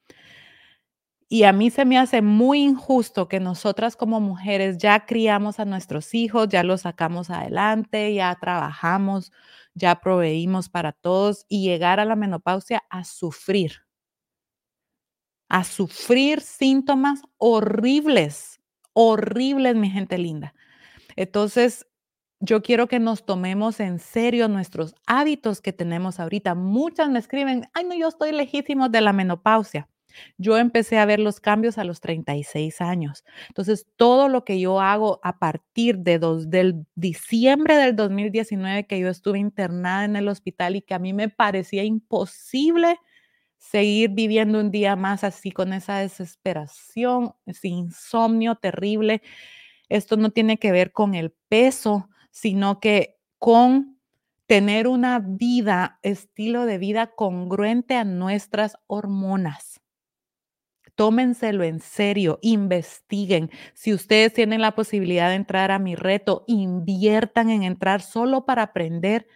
Y a mí se me hace muy injusto que nosotras como mujeres ya criamos a nuestros hijos, ya los sacamos adelante, ya trabajamos, ya proveímos para todos y llegar a la menopausia a sufrir, a sufrir síntomas horribles, horribles, mi gente linda. Entonces, yo quiero que nos tomemos en serio nuestros hábitos que tenemos ahorita. Muchas me escriben, ay, no, yo estoy lejísimo de la menopausia. Yo empecé a ver los cambios a los 36 años. Entonces, todo lo que yo hago a partir de del diciembre del 2019 que yo estuve internada en el hospital y que a mí me parecía imposible seguir viviendo un día más así con esa desesperación, ese insomnio terrible. Esto no tiene que ver con el peso, sino que con tener una vida, estilo de vida congruente a nuestras hormonas tómenselo en serio, investiguen. Si ustedes tienen la posibilidad de entrar a mi reto, inviertan en entrar solo para aprender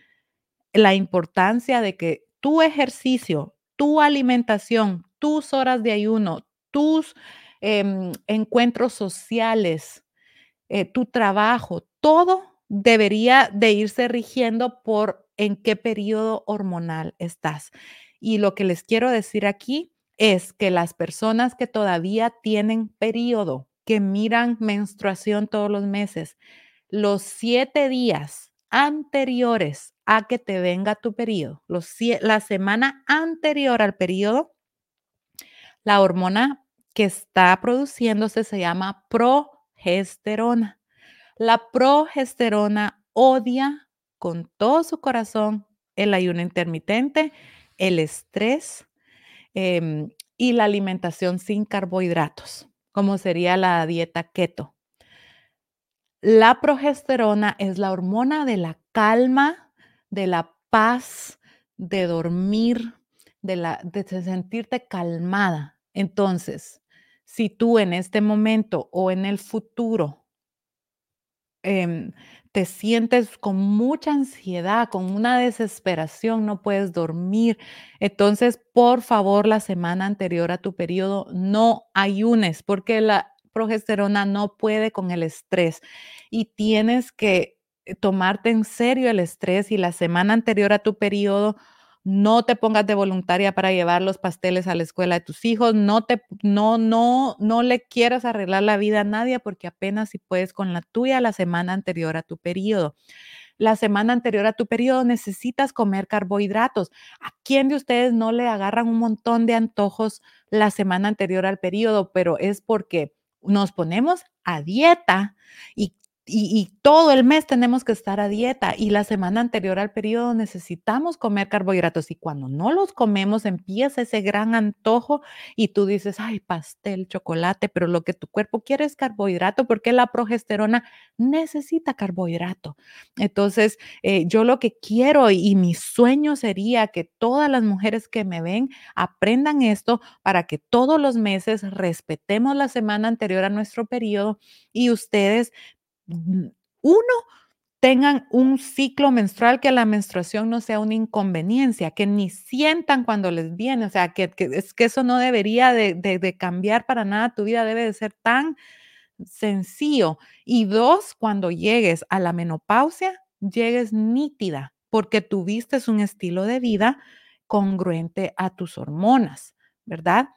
la importancia de que tu ejercicio, tu alimentación, tus horas de ayuno, tus em, encuentros sociales, eh, tu trabajo, todo debería de irse rigiendo por en qué periodo hormonal estás. Y lo que les quiero decir aquí es que las personas que todavía tienen periodo, que miran menstruación todos los meses, los siete días anteriores a que te venga tu periodo, los, la semana anterior al periodo, la hormona que está produciéndose se llama progesterona. La progesterona odia con todo su corazón el ayuno intermitente, el estrés, Em, y la alimentación sin carbohidratos, como sería la dieta keto. La progesterona es la hormona de la calma, de la paz, de dormir, de, la, de sentirte calmada. Entonces, si tú en este momento o en el futuro em, te sientes con mucha ansiedad, con una desesperación, no puedes dormir. Entonces, por favor, la semana anterior a tu periodo no ayunes porque la progesterona no puede con el estrés y tienes que eh, tomarte en serio el estrés y la semana anterior a tu periodo no te pongas de voluntaria para llevar los pasteles a la escuela de tus hijos, no te no no no le quieras arreglar la vida a nadie porque apenas si puedes con la tuya la semana anterior a tu periodo. La semana anterior a tu periodo necesitas comer carbohidratos. ¿A quién de ustedes no le agarran un montón de antojos la semana anterior al periodo? Pero es porque nos ponemos a dieta y y, todo el mes tenemos que estar a dieta y la semana anterior al periodo necesitamos comer carbohidratos y cuando no los comemos empieza ese gran antojo y tú dices, ay, pastel, chocolate, pero lo que tu cuerpo quiere es carbohidrato porque la progesterona necesita carbohidrato. Entonces, eh, yo lo que quiero y mi sueño sería que todas las mujeres que me ven aprendan esto para que todos los meses respetemos la semana anterior a nuestro periodo y ustedes uno, tengan un ciclo menstrual, que la menstruación no sea una inconveniencia, que ni sientan cuando les viene, o sea, que, es que eso no debería de, cambiar para nada, tu vida debe de ser tan sencillo. Y dos, cuando llegues a la menopausia, llegues nítida, porque tuviste un estilo de vida congruente a tus hormonas, ¿verdad?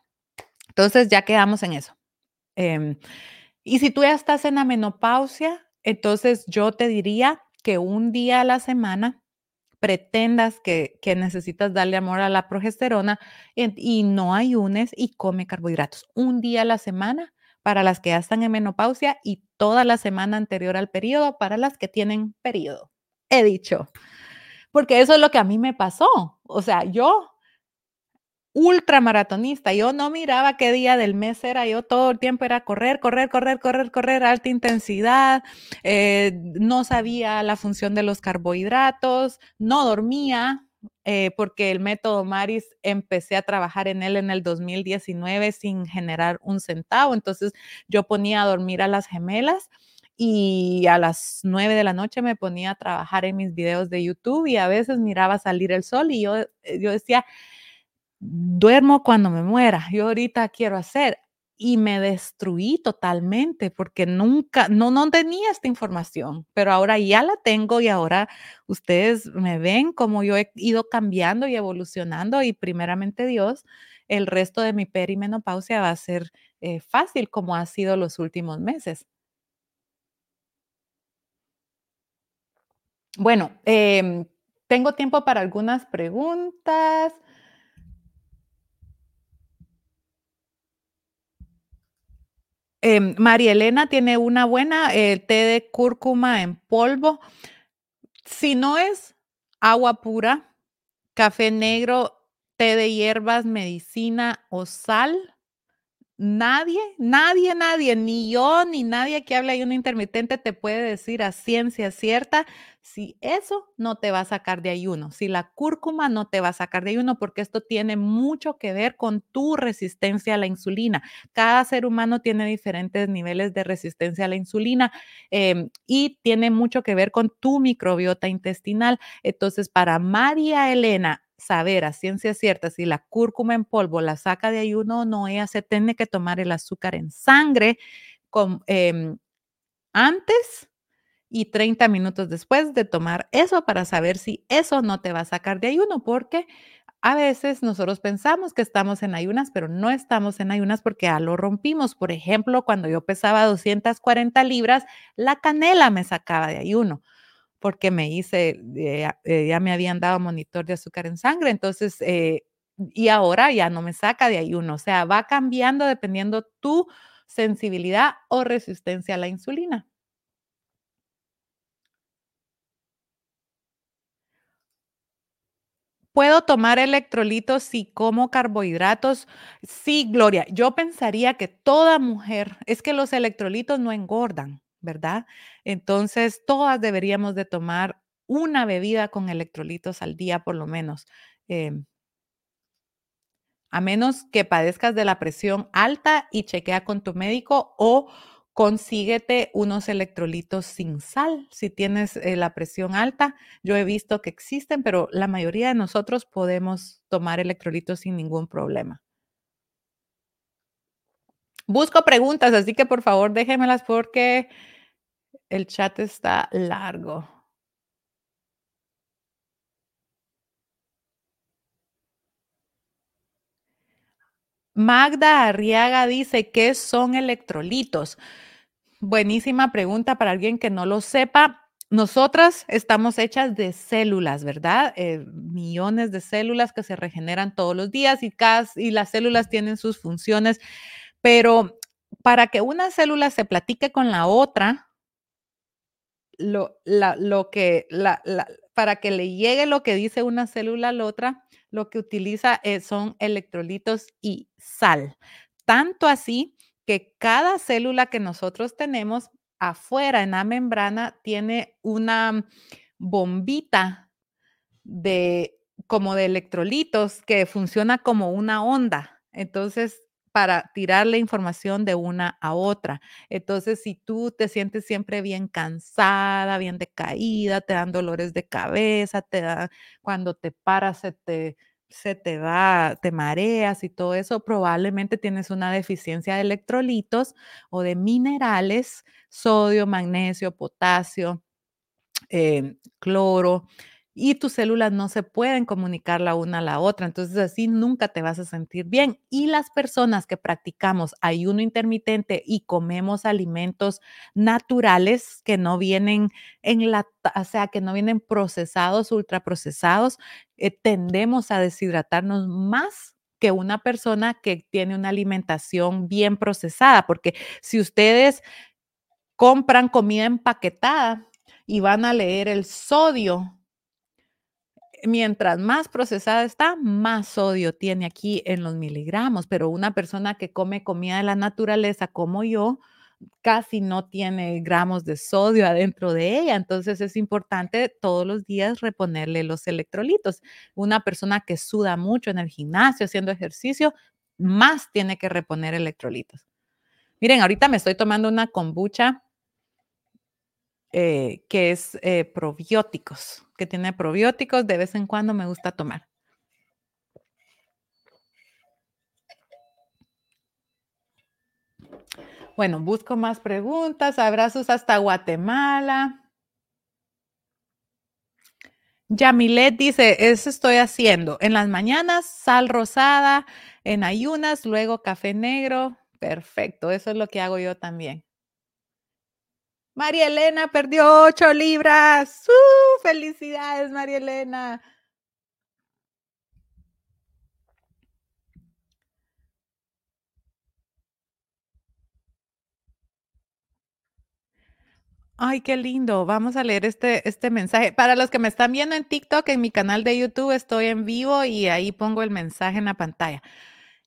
Entonces ya quedamos en eso. Em, y si tú ya estás en la menopausia, entonces yo te diría que un día a la semana pretendas que, necesitas darle amor a la progesterona y, no ayunes y come carbohidratos. Un día a la semana para las que ya están en menopausia y toda la semana anterior al periodo para las que tienen periodo. He dicho, porque eso es lo que a mí me pasó. O sea, yo ultramaratonista. Yo no miraba qué día del mes era, yo todo el tiempo era correr, correr, correr, correr, correr, alta intensidad, eh, no sabía la función de los carbohidratos, no dormía. Eh, porque el método Maris empecé a trabajar en él en el 2019 sin generar un centavo. Entonces yo ponía a dormir a las gemelas y a las nueve de la noche me ponía a trabajar en mis videos de YouTube y a veces miraba salir el sol y yo, eh, yo decía, duermo cuando me muera, yo ahorita quiero hacer. Y me destruí totalmente porque nunca, no, no tenía esta información, pero ahora ya la tengo y ahora ustedes me ven como yo he ido cambiando y evolucionando y primeramente Dios, el resto de mi perimenopausia va a ser eh, fácil como ha sido los últimos meses. Bueno, em, tengo tiempo para algunas preguntas. Em, María Elena tiene una buena, eh, té de cúrcuma en polvo. Si no es agua pura, café negro, té de hierbas, medicina o sal, Nadie, nadie, nadie, ni yo, ni nadie que hable ayuno intermitente te puede decir a ciencia cierta si eso no te va a sacar de ayuno, si la cúrcuma no te va a sacar de ayuno, porque esto tiene mucho que ver con tu resistencia a la insulina. Cada ser humano tiene diferentes niveles de resistencia a la insulina em, y tiene mucho que ver con tu microbiota intestinal. Entonces, para María Elena, saber a ciencia cierta si la cúrcuma en polvo la saca de ayuno o no, ella se tiene que tomar el azúcar en sangre con, em, antes y 30 minutos después de tomar eso para saber si eso no te va a sacar de ayuno, porque a veces nosotros pensamos que estamos en ayunas, pero no estamos en ayunas porque ya lo rompimos. Por ejemplo, cuando yo pesaba 240 libras, la canela me sacaba de ayuno porque me hice, eh, eh, ya me habían dado monitor de azúcar en sangre, entonces, eh, y ahora ya no me saca de ayuno, o sea, va cambiando dependiendo tu sensibilidad o resistencia a la insulina. ¿Puedo tomar electrolitos si como carbohidratos? Sí, Gloria, yo pensaría que toda mujer, es que los electrolitos no engordan. ¿Verdad? Entonces, todas deberíamos de tomar una bebida con electrolitos al día por lo menos. Em a menos que padezcas de la presión alta y chequea con tu médico o consíguete unos electrolitos sin sal si tienes eh, la presión alta. Yo he visto que existen, pero la mayoría de nosotros podemos tomar electrolitos sin ningún problema. Busco preguntas, así que por favor déjenmelas porque el chat está largo. Magda Arriaga dice, ¿qué son electrolitos? Buenísima pregunta para alguien que no lo sepa. Nosotras estamos hechas de células, ¿verdad? Eh, millones de células que se regeneran todos los días y, y las células tienen sus funciones pero para que una célula se platique con la otra, lo, lo que, la, para que le llegue lo que dice una célula a la otra, lo que utiliza eh, son electrolitos y sal. Tanto así que cada célula que nosotros tenemos afuera en la membrana tiene una bombita de como de electrolitos que funciona como una onda. Entonces, para tirar la información de una a otra. Entonces, si tú te sientes siempre bien cansada, bien decaída, te dan dolores de cabeza, te da, cuando te paras se te se te va, te mareas y todo eso, probablemente tienes una deficiencia de electrolitos o de minerales, sodio, magnesio, potasio, em, cloro y tus células no se pueden comunicar la una a la otra. Entonces así nunca te vas a sentir bien. Y las personas que practicamos ayuno intermitente y comemos alimentos naturales que no vienen en la, o sea, que no vienen procesados, ultraprocesados, eh, tendemos a deshidratarnos más que una persona que tiene una alimentación bien procesada, porque si ustedes compran comida empaquetada y van a leer el sodio mientras más procesada está, más sodio tiene aquí en los miligramos, pero una persona que come comida de la naturaleza como yo, casi no tiene gramos de sodio adentro de ella. Entonces es importante todos los días reponerle los electrolitos. Una persona que suda mucho en el gimnasio haciendo ejercicio, más tiene que reponer electrolitos. Miren, ahorita me estoy tomando una kombucha eh, que es eh, probióticos, que tiene probióticos, de vez en cuando me gusta tomar. Bueno, busco más preguntas. Abrazos hasta Guatemala. Yamilet dice, eso estoy haciendo. En las mañanas, sal rosada, en ayunas, luego café negro. Perfecto, eso es lo que hago yo también. María Elena perdió 8 libras. ¡Uh! Felicidades, María Elena. Ay, qué lindo. Vamos a leer este, este mensaje. Para los que me están viendo en TikTok, en mi canal de YouTube, estoy en vivo y ahí pongo el mensaje en la pantalla.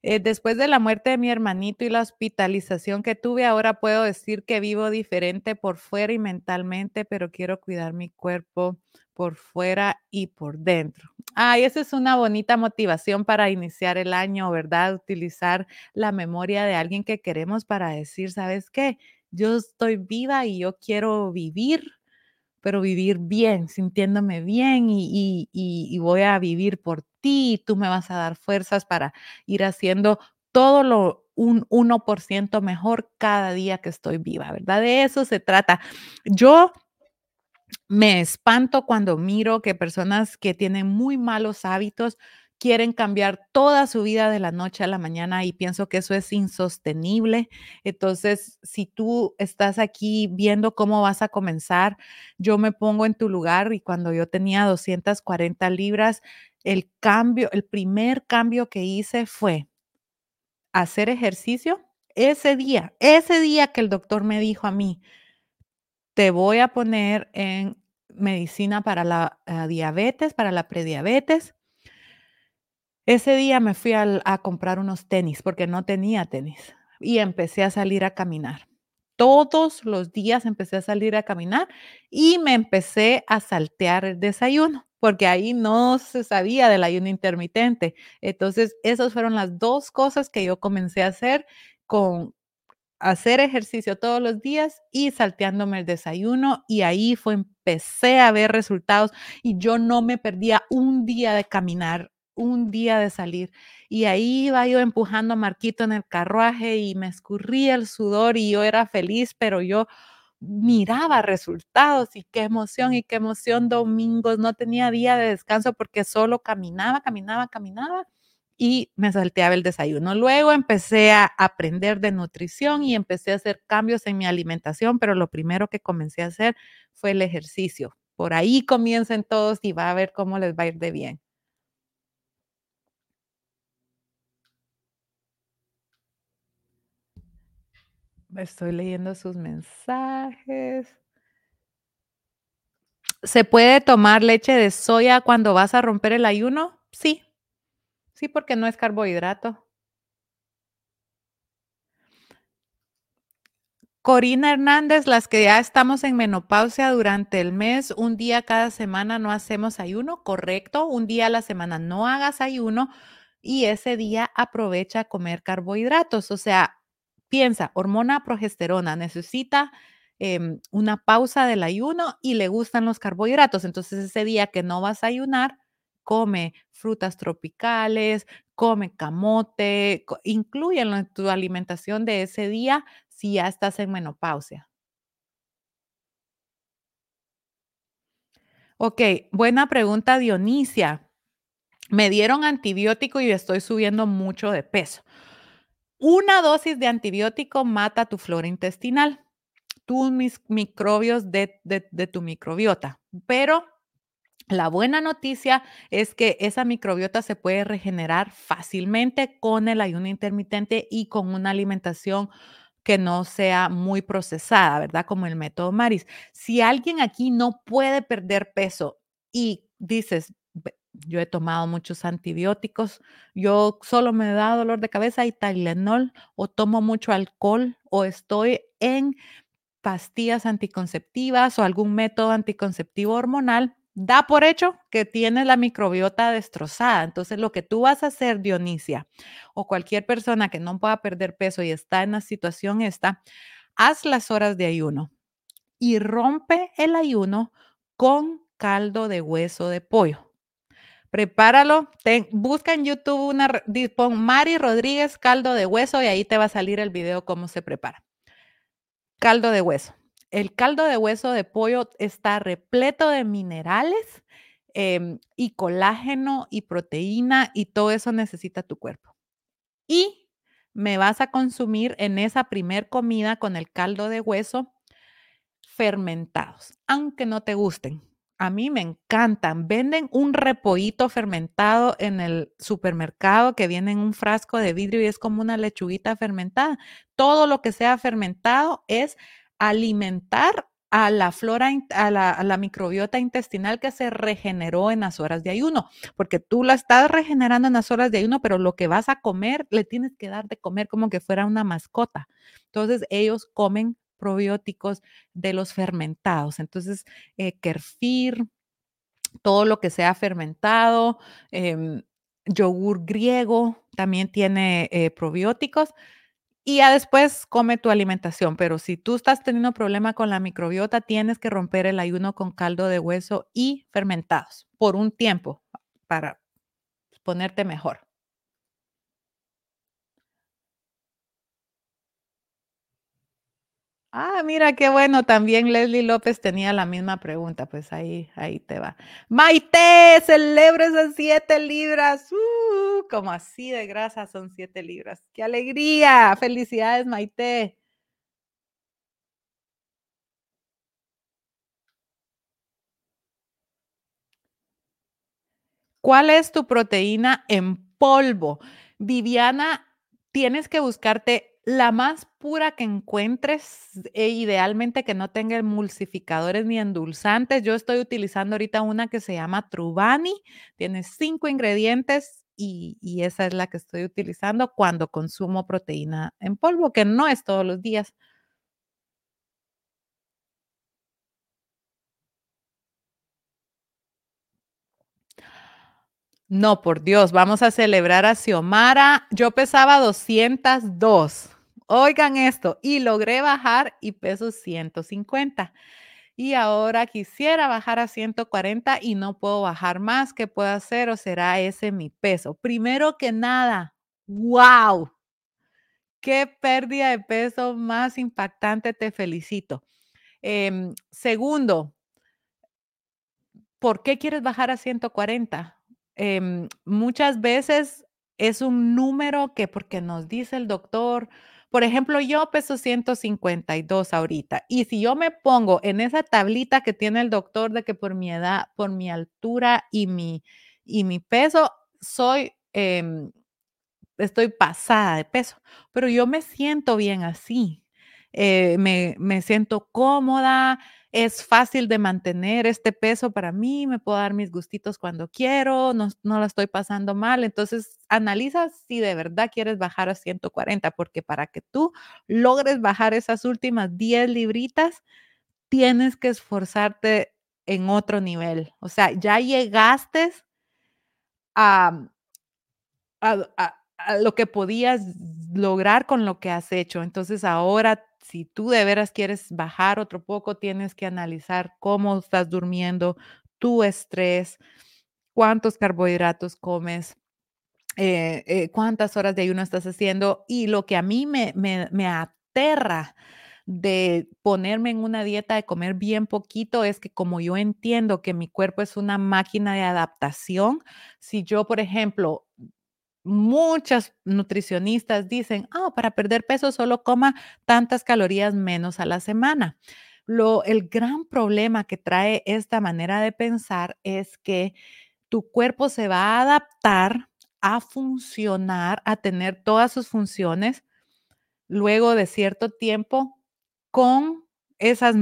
Eh, después de la muerte de mi hermanito y la hospitalización que tuve, ahora puedo decir que vivo diferente por fuera y mentalmente, pero quiero cuidar mi cuerpo por fuera y por dentro. Ay, esa es una bonita motivación para iniciar el año, ¿verdad? Utilizar la memoria de alguien que queremos para decir, ¿sabes qué? Yo estoy viva y yo quiero vivir pero vivir bien, sintiéndome bien y, voy a vivir por ti, tú me vas a dar fuerzas para ir haciendo todo lo un 1% mejor cada día que estoy viva, ¿verdad? De eso se trata. Yo me espanto cuando miro que personas que tienen muy malos hábitos quieren cambiar toda su vida de la noche a la mañana y pienso que eso es insostenible. Entonces, si tú estás aquí viendo cómo vas a comenzar, yo me pongo en tu lugar y cuando yo tenía 240 libras, el cambio, el primer cambio que hice fue hacer ejercicio. Ese día, ese día que el doctor me dijo a mí, te voy a poner en medicina para la eh, diabetes, para la prediabetes ese día me fui a comprar unos tenis porque no tenía tenis y empecé a salir a caminar. Todos los días empecé a salir a caminar y me empecé a saltear el desayuno porque ahí no se sabía del ayuno intermitente. Entonces, esas fueron las dos cosas que yo comencé a hacer con hacer ejercicio todos los días y salteándome el desayuno y ahí fue empecé a ver resultados y yo no me perdía un día de caminar un día de salir. Y ahí iba yo empujando a Marquito en el carruaje y me escurría el sudor y yo era feliz, pero yo miraba resultados y qué emoción y qué emoción domingos. No tenía día de descanso porque solo caminaba, caminaba, caminaba y me salteaba el desayuno. Luego empecé a aprender de nutrición y empecé a hacer cambios en mi alimentación, pero lo primero que comencé a hacer fue el ejercicio. Por ahí comiencen todos y va a ver cómo les va a ir de bien. Estoy leyendo sus mensajes. ¿Se puede tomar leche de soya cuando vas a romper el ayuno? Sí. Sí, porque no es carbohidrato. Corina Hernández, las que ya estamos en menopausia durante el mes, un día cada semana no hacemos ayuno, correcto, un día a la semana no hagas ayuno y ese día aprovecha a comer carbohidratos, o sea, piensa, hormona progesterona necesita em, una pausa del ayuno y le gustan los carbohidratos. Entonces ese día que no vas a ayunar, come frutas tropicales, come camote, inclúyelo en tu alimentación de ese día si ya estás en menopausia. Ok, buena pregunta, Dionisia. Me dieron antibiótico y estoy subiendo mucho de peso. Una dosis de antibiótico mata tu flora intestinal, tus microbios de, tu microbiota. Pero la buena noticia es que esa microbiota se puede regenerar fácilmente con el ayuno intermitente y con una alimentación que no sea muy procesada, ¿verdad? Como el método Maris. Si alguien aquí no puede perder peso y dices, "Ve, yo he tomado muchos antibióticos, yo solo me da dolor de cabeza y Tylenol, o tomo mucho alcohol, o estoy en pastillas anticonceptivas o algún método anticonceptivo hormonal, da por hecho que tienes la microbiota destrozada. Entonces, lo que tú vas a hacer, Dionisia, o cualquier persona que no pueda perder peso y está en la situación esta, haz las horas de ayuno y rompe el ayuno con caldo de hueso de pollo. Prepáralo, busca en YouTube una, pon Mari Rodríguez caldo de hueso y ahí te va a salir el video cómo se prepara. Caldo de hueso. El caldo de hueso de pollo está repleto de minerales em, y colágeno y proteína y todo eso necesita tu cuerpo. Y me vas a consumir en esa primer comida con el caldo de hueso fermentados, aunque no te gusten. A mí me encantan. Venden un repollito fermentado en el supermercado que viene en un frasco de vidrio y es como una lechuguita fermentada. Todo lo que sea fermentado es alimentar a la flora, a la, a la microbiota intestinal que se regeneró en las horas de ayuno, porque tú la estás regenerando en las horas de ayuno, pero lo que vas a comer le tienes que dar de comer como que fuera una mascota. Entonces ellos comen probióticos de los fermentados. Entonces, eh, todo lo que sea fermentado, em, yogur griego también tiene eh, probióticos. Y ya después come tu alimentación, pero si tú estás teniendo problema con la microbiota, tienes que romper el ayuno con caldo de hueso y fermentados por un tiempo para ponerte mejor. Ah, mira qué bueno, también Leslie López tenía la misma pregunta, pues ahí, ahí te va. Maite, celebra esas siete libras, uh, como así de grasa son siete libras. ¡Qué alegría! Felicidades, Maite. ¿Cuál es tu proteína en polvo? Viviana, tienes que buscarte la más pura que encuentres, e idealmente que no tenga emulsificadores ni endulzantes. Yo estoy utilizando ahorita una que se llama Truvani, tiene cinco ingredientes y, y esa es la que estoy utilizando cuando consumo proteína en polvo, que no es todos los días. No, por Dios, vamos a celebrar a Xiomara. Yo pesaba 202. Oigan esto, y logré bajar y peso 150. Y ahora quisiera bajar a 140 y no puedo bajar más. ¿Qué puedo hacer o será ese mi peso? Primero que nada, wow, qué pérdida de peso más impactante, te felicito. Em, segundo, ¿Por qué quieres bajar a 140? Em, muchas veces es un número que porque nos dice el doctor, por ejemplo, yo peso 152 ahorita y si yo me pongo en esa tablita que tiene el doctor de que por mi edad, por mi altura y mi, y mi peso, soy, em, estoy pasada de peso, pero yo me siento bien así. eh, me, me siento cómoda, es fácil de mantener este peso para mí, me puedo dar mis gustitos cuando quiero, no, no la estoy pasando mal. Entonces, analiza si de verdad quieres bajar a 140, porque para que tú logres bajar esas últimas 10 libritas, tienes que esforzarte en otro nivel. O sea, ya llegaste a, a, a- a lo que podías lograr con lo que has hecho. Entonces ahora, si tú de veras quieres bajar otro poco, tienes que analizar cómo estás durmiendo, tu estrés, cuántos carbohidratos comes, eh, eh, cuántas horas de ayuno estás haciendo. Y lo que a mí me, me, me aterra de ponerme en una dieta de comer bien poquito es que como yo entiendo que mi cuerpo es una máquina de adaptación, si yo, por ejemplo, muchas nutricionistas dicen, ah, para perder peso solo coma tantas calorías menos a la semana. Lo, el gran problema que trae esta manera de pensar es que tu cuerpo se va a adaptar a funcionar, a tener todas sus funciones luego de cierto tiempo con esas,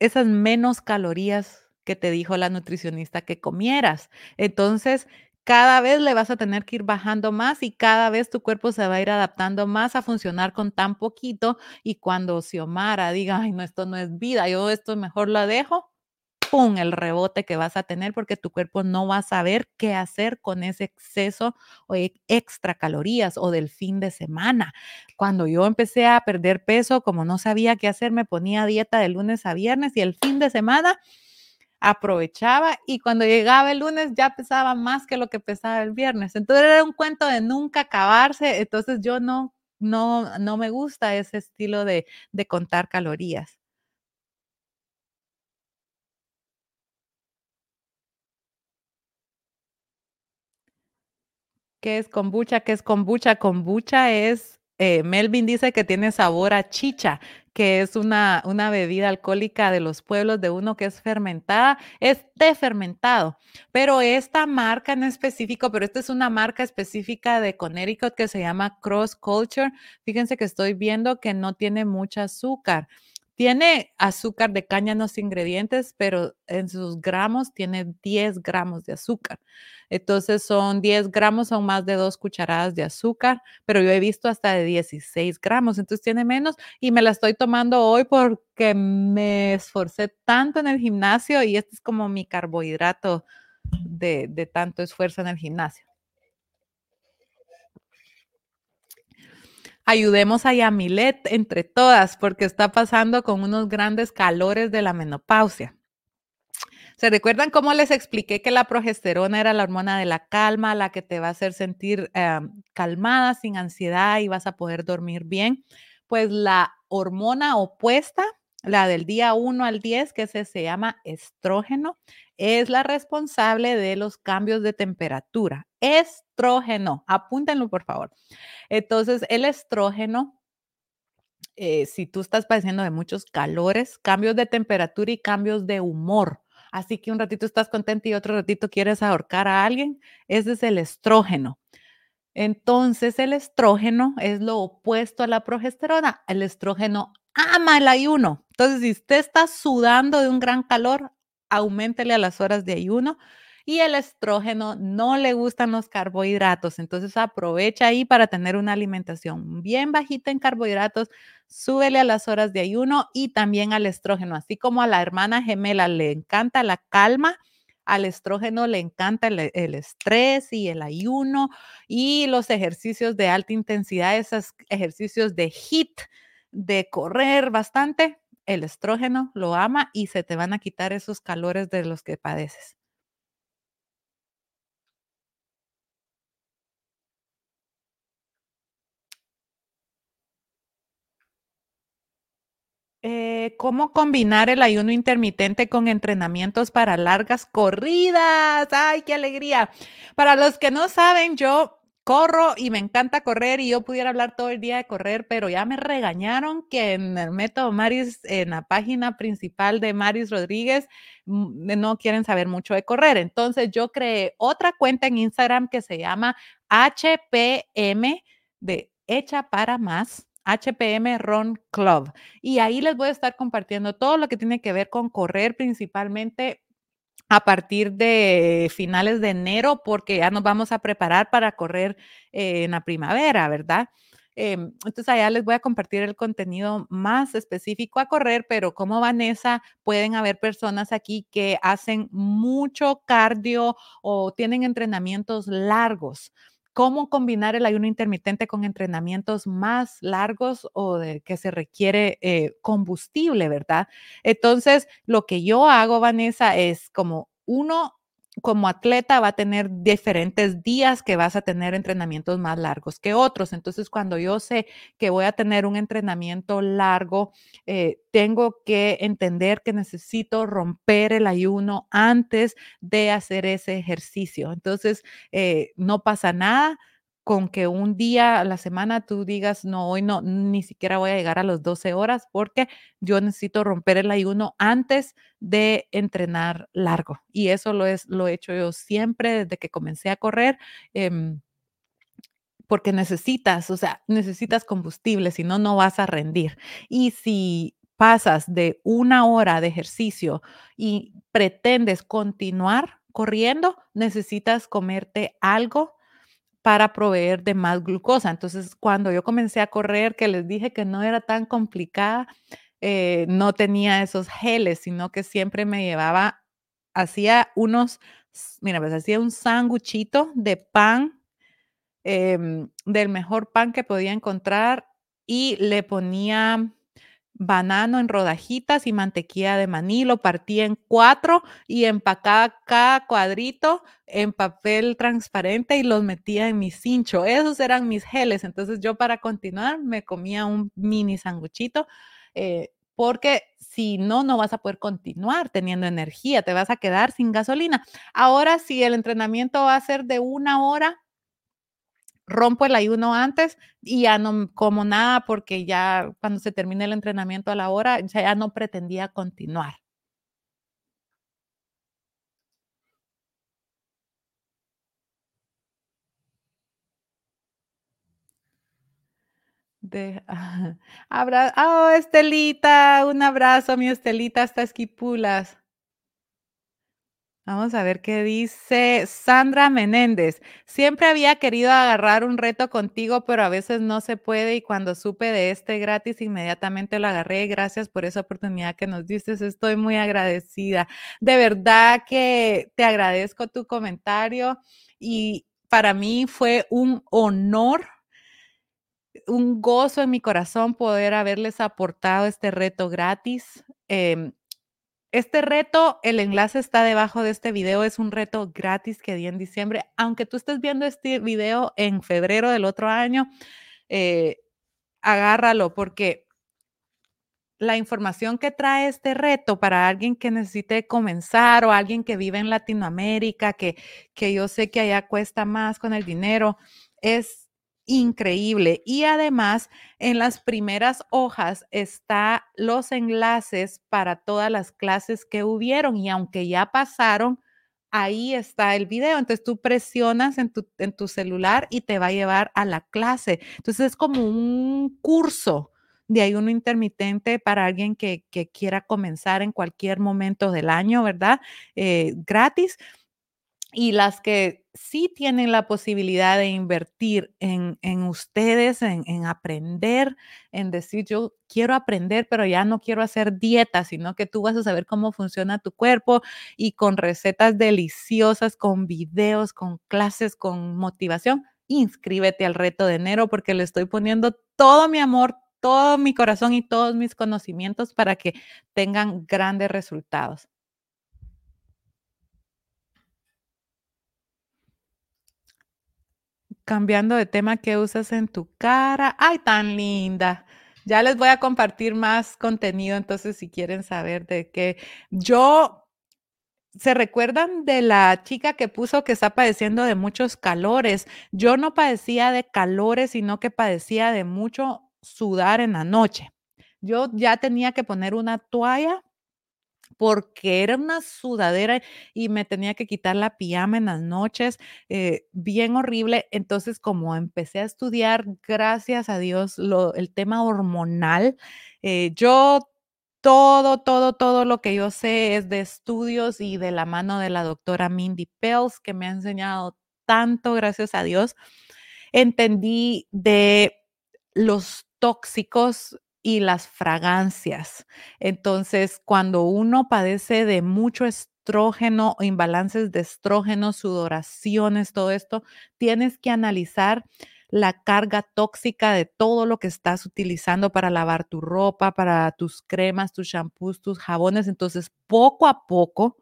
esas menos calorías que te dijo la nutricionista que comieras. Entonces, cada vez le vas a tener que ir bajando más y cada vez tu cuerpo se va a ir adaptando más a funcionar con tan poquito. Y cuando Xiomara diga, ay, no, esto no es vida, yo esto mejor lo dejo, ¡pum! el rebote que vas a tener porque tu cuerpo no va a saber qué hacer con ese exceso o e- extra calorías o del fin de semana. Cuando yo empecé a perder peso, como no sabía qué hacer, me ponía dieta de lunes a viernes y el fin de semana aprovechaba y cuando llegaba el lunes ya pesaba más que lo que pesaba el viernes. Entonces era un cuento de nunca acabarse. Entonces yo no, no, no me gusta ese estilo de, de contar calorías. ¿Qué es kombucha? ¿Qué es kombucha? Kombucha es, eh, Melvin dice que tiene sabor a chicha, que es una, una bebida alcohólica de los pueblos de uno que es fermentada, es té fermentado, pero esta marca en específico, pero esta es una marca específica de Connecticut que se llama Cross Culture. Fíjense que estoy viendo que no tiene mucha azúcar. Tiene azúcar de caña en los ingredientes, pero en sus gramos tiene 10 gramos de azúcar. Entonces son 10 gramos, son más de dos cucharadas de azúcar, pero yo he visto hasta de 16 gramos, entonces tiene menos y me la estoy tomando hoy porque me esforcé tanto en el gimnasio y este es como mi carbohidrato de, de tanto esfuerzo en el gimnasio. Ayudemos a Yamilet entre todas porque está pasando con unos grandes calores de la menopausia. ¿Se recuerdan cómo les expliqué que la progesterona era la hormona de la calma, la que te va a hacer sentir eh, calmada, sin ansiedad y vas a poder dormir bien? Pues la hormona opuesta, la del día 1 al 10, que se, se llama estrógeno, es la responsable de los cambios de temperatura. Estrógeno, apúntenlo por favor. Entonces, el estrógeno eh, si tú estás padeciendo de muchos calores, cambios de temperatura y cambios de humor. Así que un ratito estás contento y otro ratito quieres ahorcar a alguien, ese es el estrógeno. Entonces, el estrógeno es lo opuesto a la progesterona. El estrógeno ama el ayuno. Entonces, si usted está sudando de un gran calor, auméntele a las horas de ayuno. Y el estrógeno no le gustan los carbohidratos. Entonces, aprovecha ahí para tener una alimentación bien bajita en carbohidratos. Súbele a las horas de ayuno y también al estrógeno. Así como a la hermana gemela le encanta la calma, al estrógeno le encanta el, el estrés y el ayuno y los ejercicios de alta intensidad, esos ejercicios de HIIT, de correr bastante, el estrógeno lo ama y se te van a quitar esos calores de los que padeces. Eh, ¿cómo combinar el ayuno intermitente con entrenamientos para largas corridas? ¡Ay, qué alegría! Para los que no saben, yo corro y me encanta correr y yo pudiera hablar todo el día de correr, pero ya me regañaron que en el método Maris, en la página principal de Maris Rodríguez, mm, no quieren saber mucho de correr. Entonces yo creé otra cuenta en Instagram que se llama HPM de Hecha para Más. HPM Run Club. Y ahí les voy a estar compartiendo todo lo que tiene que ver con correr, principalmente a partir de finales de enero, porque ya nos vamos a preparar para correr eh, en la primavera, ¿verdad? Em, entonces allá les voy a compartir el contenido más específico a correr, pero como Vanessa, pueden haber personas aquí que hacen mucho cardio o tienen entrenamientos largos cómo combinar el ayuno intermitente con entrenamientos más largos o de que se requiere eh, combustible, ¿verdad? Entonces, lo que yo hago, Vanessa, es como uno, como atleta va a tener diferentes días que vas a tener entrenamientos más largos que otros. Entonces, cuando yo sé que voy a tener un entrenamiento largo, eh, tengo que entender que necesito romper el ayuno antes de hacer ese ejercicio. Entonces, eh, no pasa nada con que un día a la semana tú digas, no, hoy no, ni siquiera voy a llegar a las 12 horas porque yo necesito romper el ayuno antes de entrenar largo. Y eso lo, es, lo he hecho yo siempre desde que comencé a correr. Em, porque necesitas, o sea, necesitas combustible, si no, no vas a rendir. Y si pasas de una hora de ejercicio y pretendes continuar corriendo, necesitas comerte algo para proveer de más glucosa. Entonces, cuando yo comencé a correr, que les dije que no era tan complicada, eh, no tenía esos geles, sino que siempre me llevaba, hacía unos, mira, pues hacía un sanguchito de pan, em, del mejor pan que podía encontrar y le ponía banano en rodajitas y mantequilla de maní, lo partía en cuatro y empacaba cada cuadrito en papel transparente y los metía en mi cincho. Esos eran mis geles. Entonces yo para continuar me comía un mini sanguchito. Eh, porque si no, no vas a poder continuar teniendo energía, te vas a quedar sin gasolina. Ahora, si el entrenamiento va a ser de una hora, rompo el ayuno antes y ya no como nada porque ya cuando se termine el entrenamiento a la hora, ya no pretendía continuar. De, abra, oh, Estelita, un abrazo, mi Estelita, hasta Esquipulas. Vamos a ver qué dice Sandra Menéndez. Siempre había querido agarrar un reto contigo, pero a veces no se puede y cuando supe de este gratis, inmediatamente lo agarré. Gracias por esa oportunidad que nos diste. Estoy muy agradecida. De verdad que te agradezco tu comentario y para mí fue un honor un gozo en mi corazón poder haberles aportado este reto gratis. Em, este reto, el enlace está debajo de este video, es un reto gratis que di en diciembre. Aunque tú estés viendo este video en febrero del otro año, eh, agárralo porque la información que trae este reto para alguien que necesite comenzar o alguien que vive en Latinoamérica, que, que yo sé que allá cuesta más con el dinero, es increíble. Y además, en las primeras hojas está los enlaces para todas las clases que hubieron y aunque ya pasaron, ahí está el video. Entonces tú presionas en tu, en tu celular y te va a llevar a la clase. Entonces es como un curso de ayuno intermitente para alguien que, quiera comenzar en cualquier momento del año, ¿verdad? Eh, gratis y las que sí tienen la posibilidad de invertir en, ustedes, en, aprender, en decir, yo quiero aprender, pero ya no quiero hacer dieta, sino que tú vas a saber cómo funciona tu cuerpo y con recetas deliciosas, con videos, con clases, con motivación, inscríbete al reto de enero porque le estoy poniendo todo mi amor, todo mi corazón y todos mis conocimientos para que tengan grandes resultados. Cambiando de tema, ¿qué usas en tu cara? ¡Ay, tan linda! Ya les voy a compartir más contenido, entonces si quieren saber de qué. Yo, ¿se recuerdan de la chica que puso que está padeciendo de muchos calores? Yo no padecía de calores, sino que padecía de mucho sudar en la noche. Yo ya tenía que poner una toalla porque era una sudadera y me tenía que quitar la pijama en las noches, eh, bien horrible. Entonces, como empecé a estudiar, gracias a Dios, el tema hormonal, eh, yo todo, todo, todo lo que yo sé es de estudios y de la mano de la doctora Mindy Pels, que me ha enseñado tanto, gracias a Dios. Entendí de los tóxicos y las fragancias. Entonces, cuando uno padece de mucho estrógeno o imbalances de estrógeno, sudoraciones, todo esto, tienes que analizar la carga tóxica de todo lo que estás utilizando para lavar tu ropa, para tus cremas, tus shampoos, tus jabones. Entonces, poco a poco,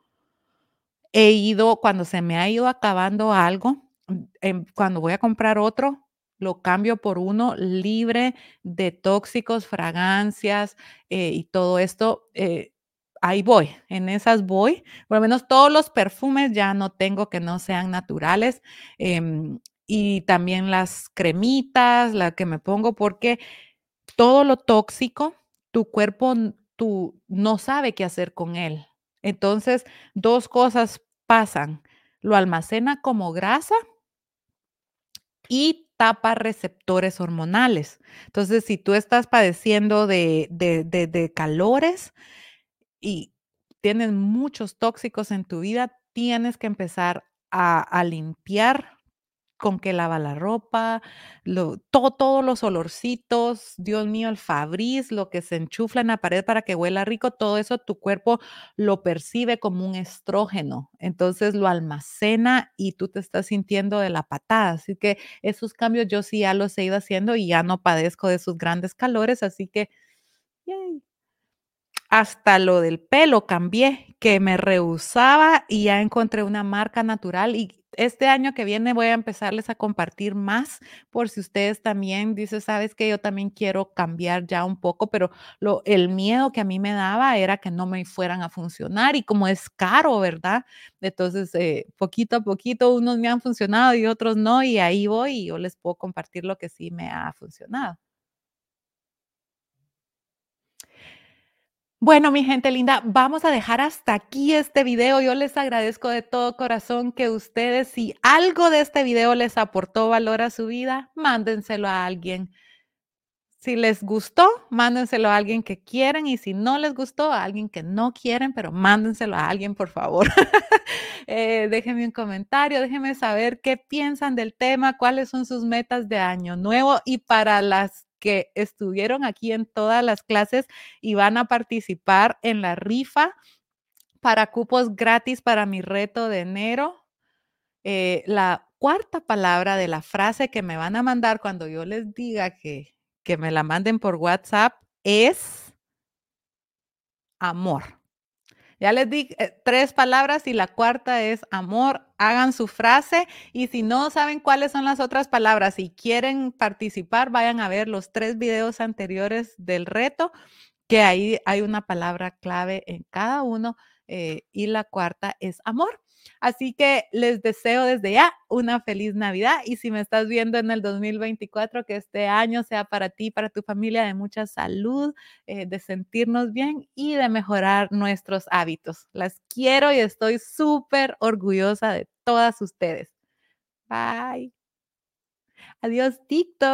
he ido cuando se me ha ido acabando algo, mm, em, cuando voy a comprar otro, lo cambio por uno libre de tóxicos, fragancias, eh, y todo esto, eh, ahí voy, en esas voy. Por lo menos todos los perfumes ya no tengo que no sean naturales, em, y también las cremitas, la que me pongo, porque todo lo tóxico, tu cuerpo, tú no sabe qué hacer con él. Entonces, 2 cosas pasan, lo almacena como grasa y tapa receptores hormonales. Entonces, si tú estás padeciendo de de de de calores y tienes muchos tóxicos en tu vida, tienes que empezar a a limpiar con que lava la ropa, lo to todos los olorcitos, Dios mío, el Fabriz, lo que se enchufla en la pared para que huela rico, todo eso tu cuerpo lo percibe como un estrógeno. Entonces, lo almacena y tú te estás sintiendo de la patada. Así que esos cambios yo sí ya los he ido haciendo y ya no padezco de esos grandes calores, así que. Hasta lo del pelo cambié, que me rehusaba y ya encontré una marca natural y este año que viene voy a empezarles a compartir más por si ustedes también dicen: "¿Sabes qué? Yo también quiero cambiar ya un poco", pero lo el miedo que a mí me daba era que no me fueran a funcionar y como es caro, ¿verdad? Entonces, eh, poquito a poquito unos me han funcionado y otros no, y ahí voy y yo les puedo compartir lo que sí me ha funcionado. Bueno, mi gente linda, vamos a dejar hasta aquí este video. Yo les agradezco de todo corazón que ustedes, si algo de este video les aportó valor a su vida, mándenselo a alguien. Si les gustó, mándenselo a alguien que quieren y si no les gustó, a alguien que no quieren, pero mándenselo a alguien, por favor. Eh, déjenme un comentario, déjenme saber qué piensan del tema, cuáles son sus metas de año nuevo y para las que estuvieron aquí en todas las clases y van a participar en la rifa para cupos gratis para mi reto de enero. Eh, la cuarta palabra de la frase que me van a mandar cuando yo les diga que que me la manden por WhatsApp es amor. Ya les di, eh, 3 palabras y la cuarta es amor. Hagan su frase y si no saben cuáles son las otras palabras y quieren participar, vayan a ver los 3 videos anteriores del reto, que ahí hay una palabra clave en cada uno, eh, y la cuarta es amor. Así que les deseo desde ya una feliz Navidad y si me estás viendo en el 2024, que este año sea para ti, para tu familia de mucha salud, eh, de sentirnos bien y de mejorar nuestros hábitos. Las quiero y estoy súper orgullosa de todas ustedes. Bye. Adiós, TikTok.